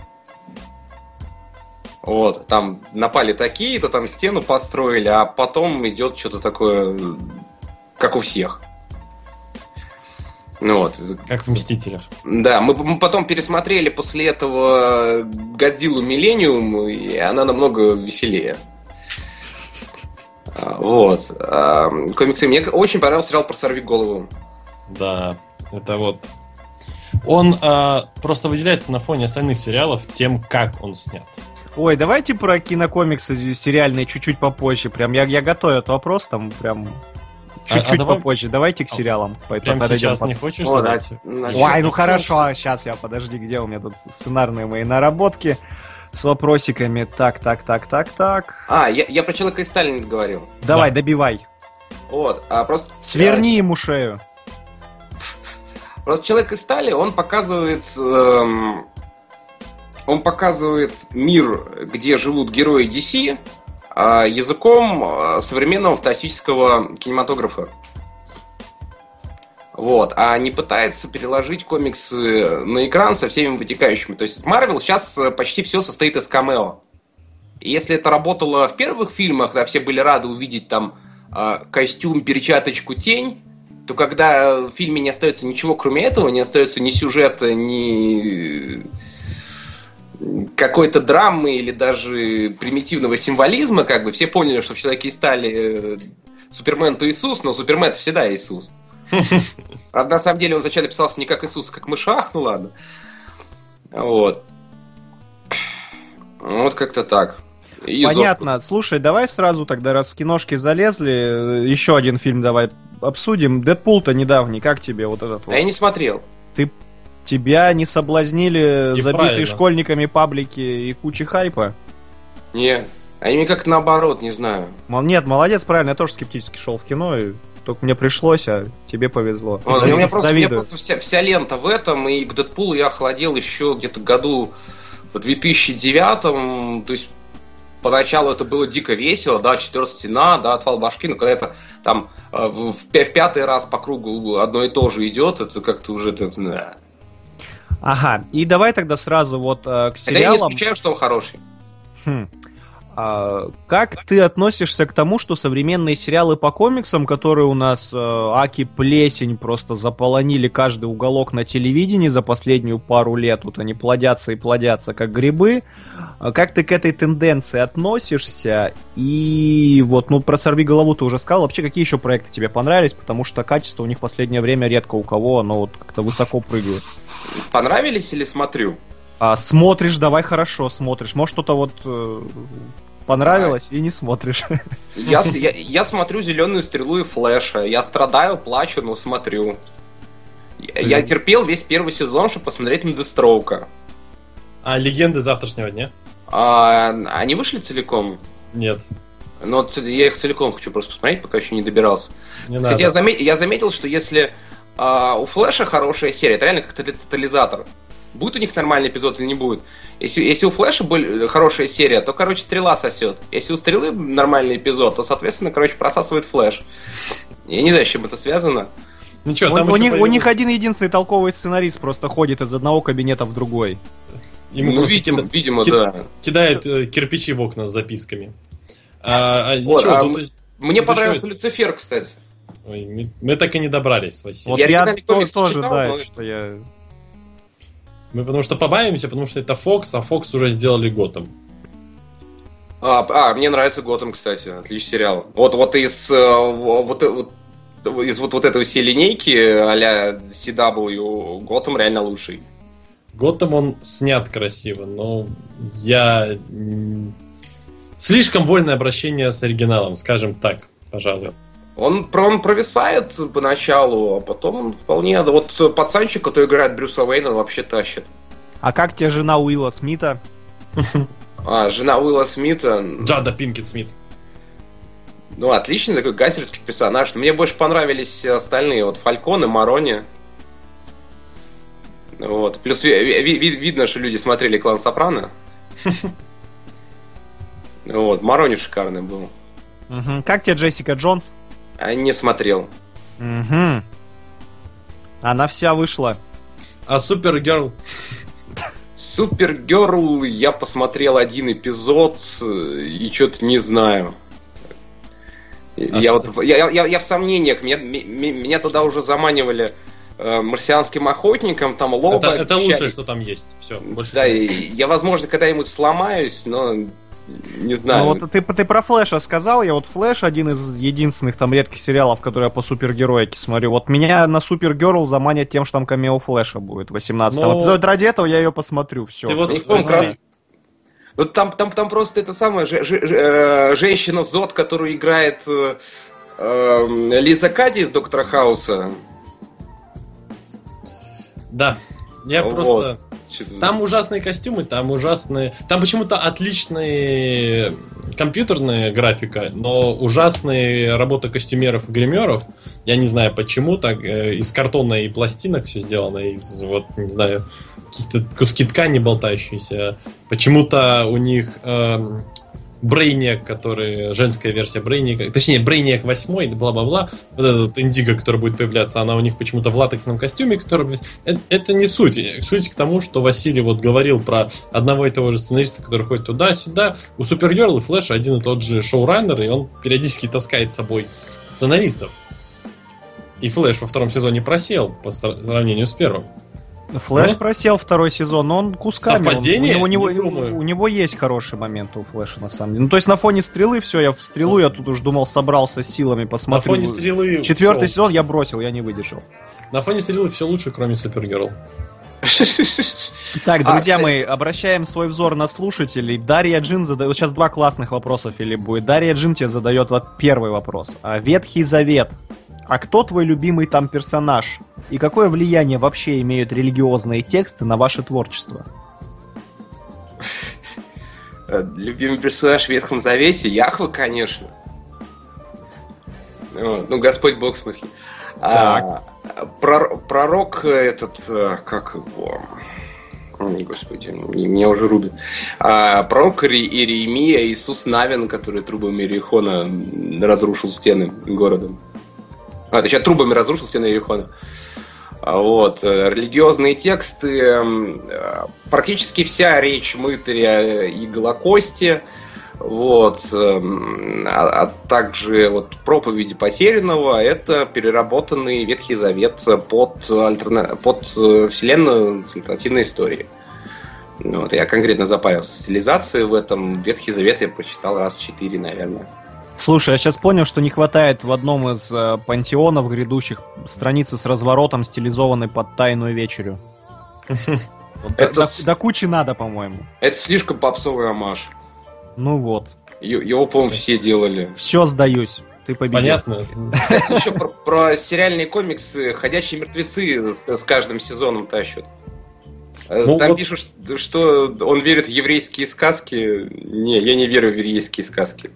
Вот, там напали такие-то, там стену построили, а потом идет что-то такое, как у всех. Ну вот, Как в Мстителях. да, мы, мы потом пересмотрели после этого Годзиллу Миллениум, и она намного веселее. А, Вот. А, Комиксы. Мне очень понравился сериал про Сорви голову. Да, это вот. Он а, просто выделяется на фоне остальных сериалов тем, как он снят. Ой, давайте про кинокомиксы сериальные чуть-чуть попозже. Прям я, я готовлю этот вопрос, там прям А- чуть-чуть а давай- попозже. Давайте к А, сериалам. по- Прям подойдем сейчас под- не хочешь О, задать? Ой, ну хорошо, сейчас я, подожди, где у меня тут сценарные мои наработки с вопросиками. Так, так, так, так, так. А, я, я про Человека из Сталина не говорил. Давай, Да. добивай. Вот. А просто... Сверни ему шею. Просто человек из стали, он показывает, эм, он показывает мир, где живут герои DC, а, языком э, современного фантастического кинематографа. Вот, а не пытается переложить комиксы на экран со всеми вытекающими. То есть Марвел сейчас э, почти все состоит из камео. Если это работало в первых фильмах, да, все были рады увидеть там а, костюм, перчаточку, тень, то когда в фильме не остается ничего кроме этого, не остается ни сюжета, ни какой-то драмы или даже примитивного символизма, как бы все поняли, что в Человеке из стали э, Супермен то Иисус, но Супермен это всегда Иисус. Правда, на самом деле он вначале писался не как Иисус, а как Мышах, ну ладно. Вот. Вот как-то так. И Понятно. Слушай, давай сразу тогда, раз в киношки залезли, э, еще один фильм давай обсудим. Дэдпул-то недавний, как тебе вот этот А вот? я не смотрел. Тебя не соблазнили И забитые правильно. школьниками паблики и кучи хайпа? Не. Они мне как наоборот, не знаю. Мол, Нет, молодец, правильно, я тоже скептически шел в кино, и только мне пришлось, а тебе повезло. Вот, Зави- у меня просто, Завидую. просто вся, вся лента в этом, и к Дэдпулу я охладел еще где-то году в 2009 то есть поначалу это было дико весело, да, четвертая стена, да, отвал башки, но когда это там э, в, в пя- в пятый раз по кругу одно и то же идет, это как-то уже... это, да. Ага, и давай тогда сразу вот э, к Хотя я не сериалам. исключаю, что он хороший. Хм. А, как ты относишься к тому, что современные сериалы по комиксам, которые у нас э, Аки Плесень просто заполонили каждый уголок на телевидении за последнюю пару лет, вот они плодятся и плодятся как грибы, а как ты к этой тенденции относишься? И вот, ну, про «Сорви голову» ты уже сказал. Вообще, какие еще проекты тебе понравились? Потому что качество у них в последнее время редко у кого, оно вот как-то высоко прыгает. Понравились или смотрю? А, смотришь, давай хорошо смотришь. Может, что-то вот э, понравилось и не смотришь. Я, я, я смотрю «Зеленую стрелу» и «Флэша». Я страдаю, плачу, но смотрю. Я, я терпел весь первый сезон, чтобы посмотреть на Дестроука. А легенды завтрашнего дня? А, они вышли целиком? Нет. Ну, вот я их целиком хочу просто посмотреть, пока еще не добирался. Не Кстати, я, надо. заме- я заметил, что если а, у Флэша хорошая серия, это реально как тотали- тотализатор. Будет у них нормальный эпизод или не будет? Если, если у Флэша был, хорошая серия, то, короче, стрела сосет. Если у стрелы нормальный эпизод, то, соответственно, короче, просасывает Флэш. Я не знаю, с чем это связано. Ничего, У, там у еще них, у них один единственный толковый сценарист просто ходит из одного кабинета в другой. Ему ну, видимо, кида- видимо, ки- да. кидает э, кирпичи в окна с записками. А, а Вот, ничего, а тут- Мне тут понравился еще- Люцифер, кстати. Ой, мы, мы так и не добрались, Василий. Вот Я я, то- тоже, читал, да, но- что я... Мы потому что побаиваемся, потому что это Fox, а Fox уже сделали Готэм. А, а, мне нравится Готэм, кстати, отличный сериал. Вот, вот из э, вот, вот, из вот, вот этой всей линейки а-ля CW Готэм реально лучший. Готэм он снят красиво, но я... Слишком вольное обращение с оригиналом, скажем так, пожалуй. Он, про- он провисает поначалу, а потом он вполне... Вот пацанчик, который играет Брюса Уэйна, он вообще тащит. А как тебе жена Уилла Смита? А, жена Уилла Смита, Джада Пинкет Смит. ну, отличный такой гасельский персонаж. Мне больше понравились остальные, вот Фалькон и Марони. Вот. Плюс ви- ви- ви- видно, что люди смотрели «Клан Сопрано». Вот, Марони шикарный был. Как тебе Джессика Джонс? А не смотрел. Мгм. Она вся вышла. А Супергерл? Супергерл, я посмотрел один эпизод э, и что-то не знаю. Я, А вот, я, я, я в сомнениях. Меня, меня туда уже заманивали э, марсианским охотником, там лоба. Это, это лучшее, что там есть. Все, больше Да, и я, возможно, когда-нибудь сломаюсь, но не знаю. Ну, вот ты, ты про Флэша сказал, я вот Флэш один из единственных там редких сериалов, которые я по супергероике смотрю. Вот меня на Супергерл заманят тем, что там камео Флэша будет 18 Ну, эпизод. Ради этого я ее посмотрю, все. Ты вот, не Вот там, там, там просто это самое, же- же- э, женщина Зод, которую играет э, э, Лиза Кади из Доктора Хауса. Да, я Вот. просто... Там ужасные костюмы, там ужасные... Там почему-то отличные компьютерная графика, но ужасные работа костюмеров и гримеров. Я не знаю почему, так э, из картона и пластинок все сделано, из вот, не знаю, какие-то куски ткани болтающиеся. Почему-то у них эм, Брейниак, который женская версия Брейниака, точнее, Брейниак 8, бла-бла-бла, вот этот Индиго, который будет появляться, она у них почему-то в латексном костюме, который... Это, это не суть. Суть к тому, что Василий вот говорил про одного и того же сценариста, который ходит туда-сюда. У Супергерл и Флэша один и тот же шоураннер, и он периодически таскает с собой сценаристов. И Флэш во втором сезоне просел по сра- сравнению с первым. Флэш Ну? просел второй сезон, но он кусками. он- Совпадение? у, него, Не думаю. у него есть хорошие моменты у Флэша, на самом деле. Ну, то есть на фоне стрелы все, я в стрелу, я тут уж думал, собрался с силами, На посмотрю. фоне стрелы... Четвертый всё- сезон я бросил, я не выдержал. На фоне стрелы все лучше, кроме Супергерл. Так, А, друзья кстати- мои, обращаем свой взор на слушателей. Дарья Джин задает... вот Сейчас два классных вопроса, Филипп, будет. Дарья Джин тебе задает вот первый вопрос. А, Ветхий Завет. А кто твой любимый там персонаж? И какое влияние вообще имеют религиозные тексты на ваше творчество? Э, Любимый персонаж в Ветхом Завете Яхва, конечно. Вот, Ну, Господь Бог, в смысле. А, прор- пророк этот, э, как его... Ой, Господи, меня уже рубит. А, пророк Иеремия, Иисус Навин, который трубами Иерихона разрушил стены города. А, точнее, трубами разрушил стены Иерихона. Вот, э, религиозные тексты, э, практически вся речь мытаря и Голокости, вот, эм, а, а также вот проповеди потерянного, это переработанный Ветхий Завет под, альтерна- под э, вселенную с альтернативной историей. Вот, я конкретно запарился с стилизацией в этом. Ветхий Завет я прочитал раз четыре, наверное. Слушай, я сейчас понял, что не хватает в одном из э, пантеонов грядущих страницы с разворотом, стилизованной под тайную вечерю. Это до- с- до кучи надо, по-моему. Это слишком попсовый амаш. Ну вот. Его, по-моему, все делали. Все сдаюсь. Ты победил. Понятно? Кстати, еще про, про сериальные комиксы «Ходячие мертвецы» с, с каждым сезоном тащат. Э, Ну, Там вот- пишут, что он верит в еврейские сказки. Не, я не верю в еврейские сказки.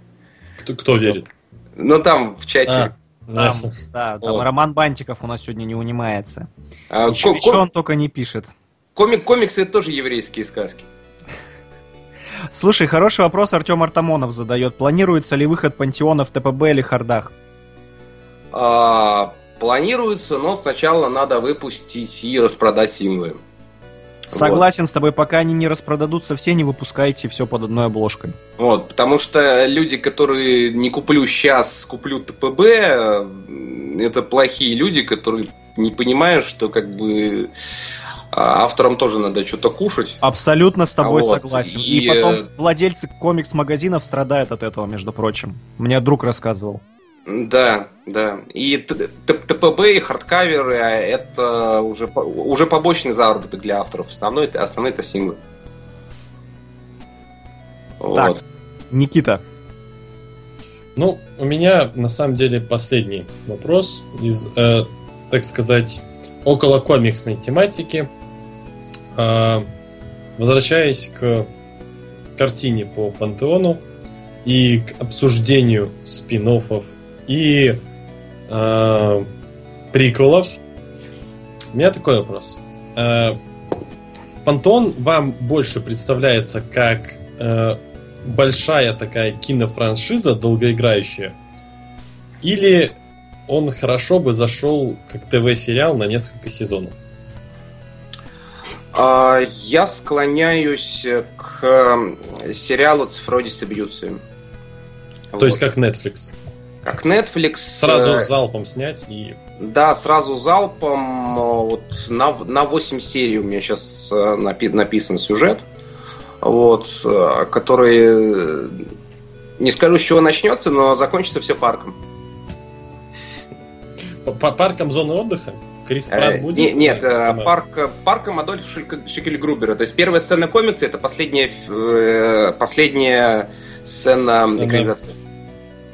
Кто, кто верит? Но там в чате... А, Там, да, там Вот. Роман Бантиков у нас сегодня не унимается. а, Еще, ко- еще он только не пишет. комик- комиксы это тоже еврейские сказки. Слушай, хороший вопрос Артем Артамонов задает. Планируется ли выход пантеона в ТПБ или хардах? А, планируется, но сначала надо выпустить и распродать синглы. Согласен с тобой, пока они не распродадутся все, не выпускайте все под одной обложкой. Вот, потому что люди, которые не куплю сейчас, куплю ТПБ, э, это плохие люди, которые не понимают, что как бы а, авторам тоже надо что-то кушать. Абсолютно с тобой вот, согласен. И, и, потом э, владельцы комикс-магазинов страдают от этого, между прочим. Мне друг рассказывал. Да, да. И ТПБ и хардкаверы а, это уже, уже побочный заработок для авторов. Основной, это- основной это синглы. Так. Вот. Никита, Ну, у меня на самом деле последний вопрос из, э, так сказать, около комиксной тематики. Э, возвращаясь к картине по Пантеону и к обсуждению спин и э, приколов, у меня такой вопрос. Э, Пантеон вам больше представляется как э, большая такая кинофраншиза, долгоиграющая, или он хорошо бы зашел как ТВ-сериал на несколько сезонов? А, Я склоняюсь к э, сериалу цифровой дистрибьюции. То есть Вот. как Netflix. Как Netflix. Сразу э, залпом снять и... Да, сразу залпом. э, Вот на, на 8 серий у меня сейчас написан сюжет. Вот, э, который э, не скажу, с чего начнется, но закончится все парком. По, паркам зоны отдыха? Крис Э, Пратт будет? не- нет, э, парк, парком Адольфа Шикельгрубера. То есть первая сцена комикса это последняя, э, последняя сцена Сцена. экранизации.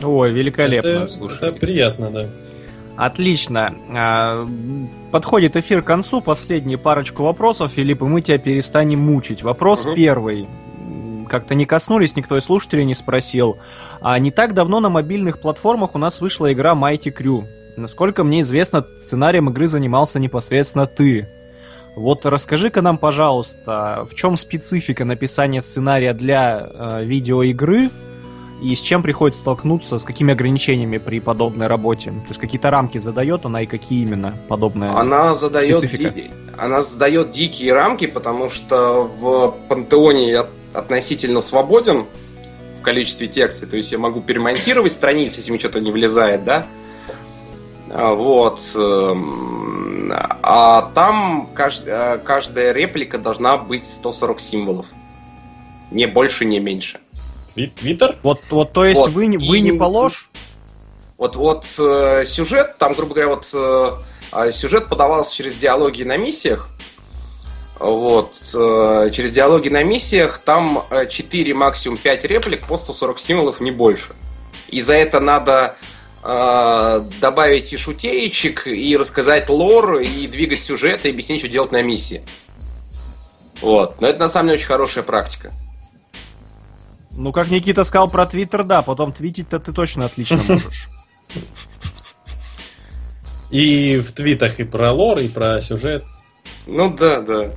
Ой, великолепно, это, слушай. это приятно, да. Отлично. А, Подходит эфир к концу. Последние парочку вопросов, Филипп, и мы тебя перестанем мучить. Вопрос Мгм. первый. Как-то не коснулись, никто из слушателей не спросил. А не так давно на мобильных платформах у нас вышла игра Mighty Crew. Насколько мне известно, сценарием игры занимался непосредственно ты. Вот расскажи-ка нам, пожалуйста, в чем специфика написания сценария для э, видеоигры и с чем приходится столкнуться, с какими ограничениями при подобной работе? То есть какие-то рамки задает она и какие именно подобные? Она задает, специфика. ди- она задает дикие рамки, потому что в Пантеоне я относительно свободен в количестве текста. То есть я могу перемонтировать страницы, если мне что-то не влезает, да? А, Вот. эм, А там кажд- э, каждая реплика должна быть 140 символов. Не больше, не меньше. Тви- Твиттер? Вот, вот, то есть Вот. вы, не- вы И- не положь? Вот, вот э, сюжет, там, грубо говоря, вот э, а, сюжет подавался через диалоги на миссиях. Вот. э, Через диалоги на миссиях там э, 4, максимум 5 реплик по 140 символов, не больше. И за это надо э, добавить и шутеечек, и рассказать лор, и двигать сюжет, и объяснить, что делать на миссии. Вот. Но это на самом деле очень хорошая практика. Ну, как Никита сказал про Твиттер, да, потом твитить-то ты точно отлично можешь. И в твитах и про лор, и про сюжет. Ну да, да.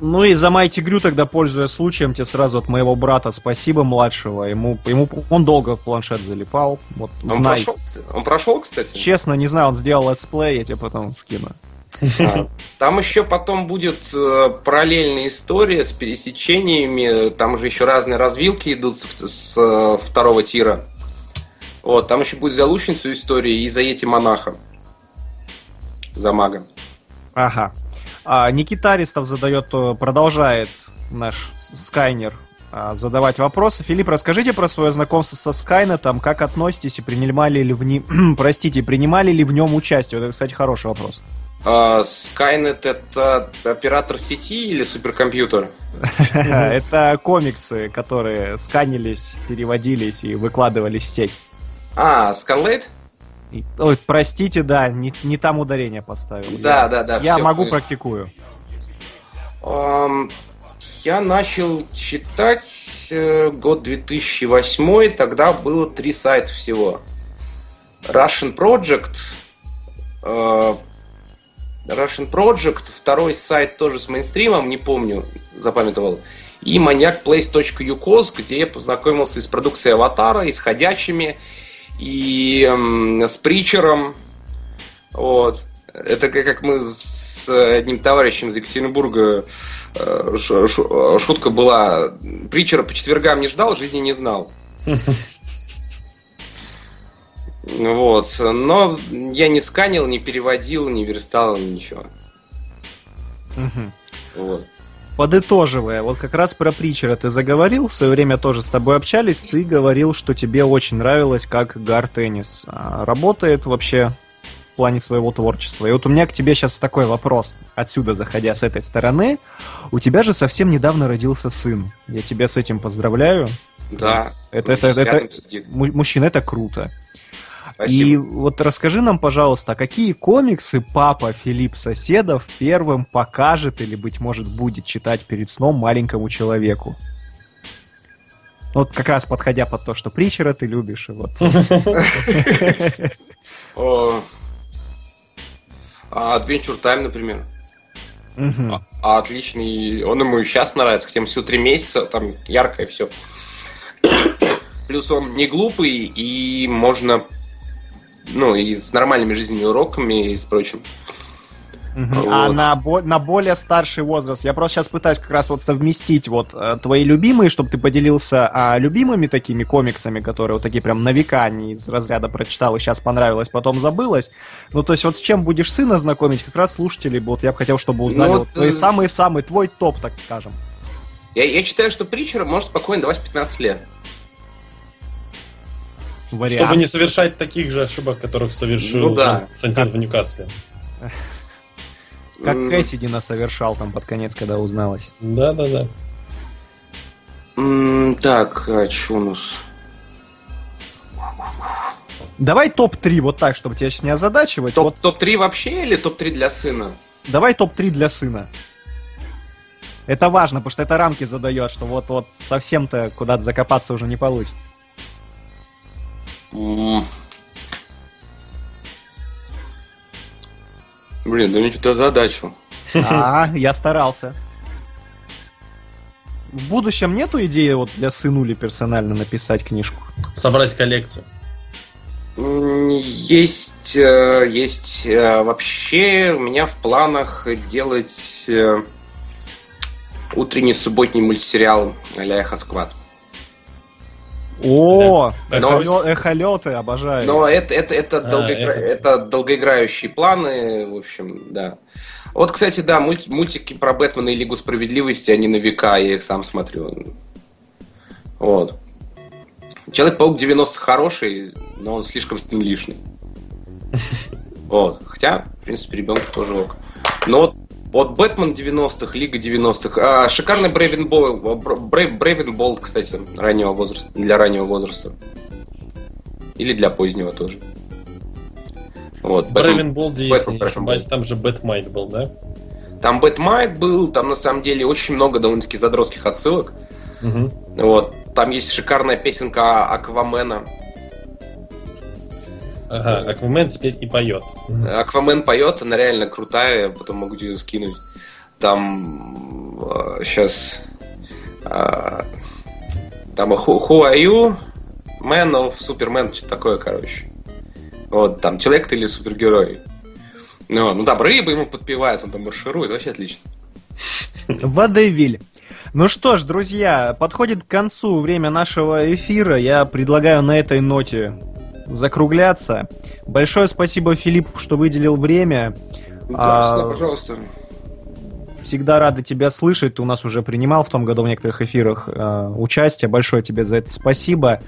Ну и за Майти Грю тогда, пользуясь случаем, тебе сразу от моего брата спасибо младшего. Ему, ему он долго в планшет залипал. Вот, Он знай. прошел, кстати? он прошел, кстати. Честно, не знаю, он сделал летсплей, я тебе потом скину. А, Там еще потом будет э, параллельная история с пересечениями. Там же еще разные развилки идут с, э, второго тира. Вот, там еще будет за лучницу история и за эти монаха. За мага. Ага. А, Никита Аристов задает, э, продолжает наш Скайнер а, задавать вопросы. Филипп, расскажите про свое знакомство со Скайнетом, как относитесь и принимали ли в нем, простите, принимали ли в нем участие? Это, кстати, хороший вопрос. Skynet это оператор сети или суперкомпьютер? Это комиксы, которые сканились, переводились и выкладывались в сеть. А? И- Ой, простите, да, не, не там ударение поставил. Да, Я- да, да. Я могу, понял. практикую. Я начал читать э, год 2008, тогда было три сайта всего. Russian Project, э, Russian Project, второй сайт тоже с мейнстримом, не помню, запамятовал. И маньякplace.ucos, где я познакомился и с продукцией Аватара, и с ходячими, и м, с Притчером. Вот. Это как, мы с одним товарищем из Екатеринбурга э, шутка была. Притчера по четвергам не ждал, жизни не знал. Вот. Но я не сканил, не переводил, не верстал, ничего. Мгм. Вот. Подытоживая, вот как раз про Притчера ты заговорил, в свое время тоже с тобой общались, ты говорил, что тебе очень нравилось, как Гар Теннис а, работает вообще в плане своего творчества. И вот у меня к тебе сейчас такой вопрос, отсюда заходя с этой стороны. У тебя же совсем недавно родился сын. Я тебя с этим поздравляю. Да. Это, это, это, му- мужчина, это круто. И вот расскажи нам, пожалуйста, а какие комиксы папа Филипп Соседов первым покажет или, быть может, будет читать перед сном маленькому человеку? Вот как раз подходя под то, что Притчера ты любишь. и Вот. А Adventure Time, например. А, а отличный. Он ему и сейчас нравится, хотя ему всего три месяца, там яркое все. Плюс он не глупый, и можно. Ну, и с нормальными жизненными уроками и с прочим. Мгм. Вот. А на, бо- на более старший возраст, я просто сейчас пытаюсь как раз вот совместить вот э, твои любимые, чтобы ты поделился а, любимыми такими комиксами, которые вот такие прям на века не из разряда прочитал и сейчас понравилось, потом забылось. Ну, то есть вот с чем будешь сына знакомить, как раз слушатели, вот я бы хотел, чтобы узнали Ну, вот вот, твои э, самые-самые, твой топ, так скажем. Я, я считаю, что Притчера может спокойно давать 15 лет. Вариант. Чтобы не совершать таких же ошибок, которых совершил Ну да. Константин в Ньюкасле. Как Кэссидина совершал там под конец, когда узналось. Да-да-да. Так, а нас? Давай топ-3 вот так, чтобы тебя сейчас не озадачивать. Топ- Вот Топ-3 вообще или топ-3 для сына? Давай топ-3 для сына. Это важно, потому что это рамки задает, что вот-вот совсем-то куда-то закопаться уже не получится. Блин, да мне что-то озадачил. А, я старался. В будущем нету идеи вот для сынули персонально написать книжку? Собрать коллекцию. Есть, э, есть э, вообще у меня в планах делать э, утренний субботний мультсериал а-ля Эхосквад. О, Да. эхолё- эхолеты, обожаю. Но это, это, это, А, долгоигра- Эхосквад. это долгоиграющие планы, в общем, да. Вот, кстати, да, мульт- мультики про Бэтмена и Лигу Справедливости, они на века, я их сам смотрю. Вот. Человек-паук 90 хороший, но он слишком стэнлишный. Вот. Хотя, в принципе, ребенку тоже ок. Вот Бэтмен 90-х, Лига 90-х. А, шикарный Brave and Bold, Brave and Bold, кстати, раннего возраста, для раннего возраста. Или для позднего тоже. Вот, Brave and Bold, если не ошибаюсь, там же Бэтмайт был, да? Там Бэтмайт был, там на самом деле очень много довольно-таки задротских отсылок. Угу. Вот, там есть шикарная песенка Аквамена. Ага, Аквамен теперь и поет. Аквамен поет, она реально крутая, потом могу ее скинуть. Там сейчас а, там Who, who are you? Man of Superman, что-то такое, короче. Вот, там, человек ты или супергерой. Ну, ну да, рыбы ему подпевают, он там марширует, вообще отлично. Водевиль. Ну что ж, друзья, подходит к концу время нашего эфира. Я предлагаю на этой ноте закругляться. Большое спасибо Филиппу, что выделил время. Да, а, пожалуйста. Всегда рады тебя слышать. Ты у нас уже принимал в том году в некоторых эфирах э, участие. Большое тебе за это спасибо.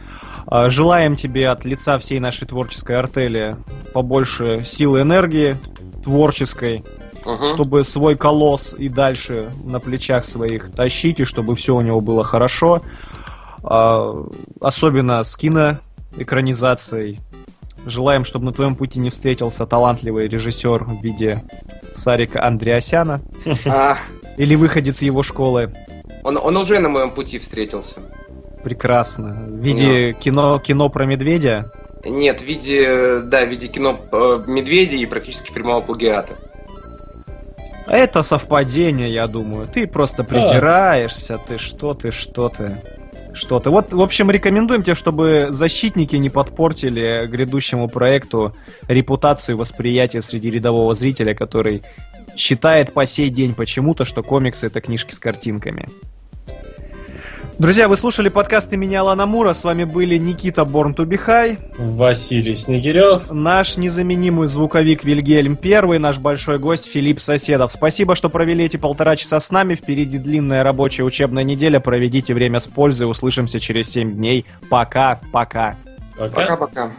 Э, желаем тебе от лица всей нашей творческой артели побольше силы энергии творческой, угу. чтобы свой колосс и дальше на плечах своих тащить, и чтобы все у него было хорошо. Э, особенно с кино экранизацией. Желаем, чтобы на твоем пути не встретился талантливый режиссер в виде Сарика Андреасяна. Или выходец его школы. Он, он уже на моем пути встретился. Прекрасно. В виде Но. кино, кино про медведя? Нет, в виде, да, в виде кино э, медведя и практически прямого плагиата. Это совпадение, я думаю. Ты просто придираешься, ты что, ты что ты что-то. Вот, в общем, рекомендуем тебе, чтобы защитники не подпортили грядущему проекту репутацию и восприятие среди рядового зрителя, который считает по сей день почему-то, что комиксы это книжки с картинками. Друзья, вы слушали подкаст имени Алана Мура. С вами были Никита Борн Тубихай, Василий Снегирев, наш незаменимый звуковик Вильгельм Первый, наш большой гость Филипп Соседов. Спасибо, что провели эти полтора часа с нами. Впереди длинная рабочая учебная неделя. Проведите время с пользой. Услышимся через 7 дней. Пока-пока. Пока-пока.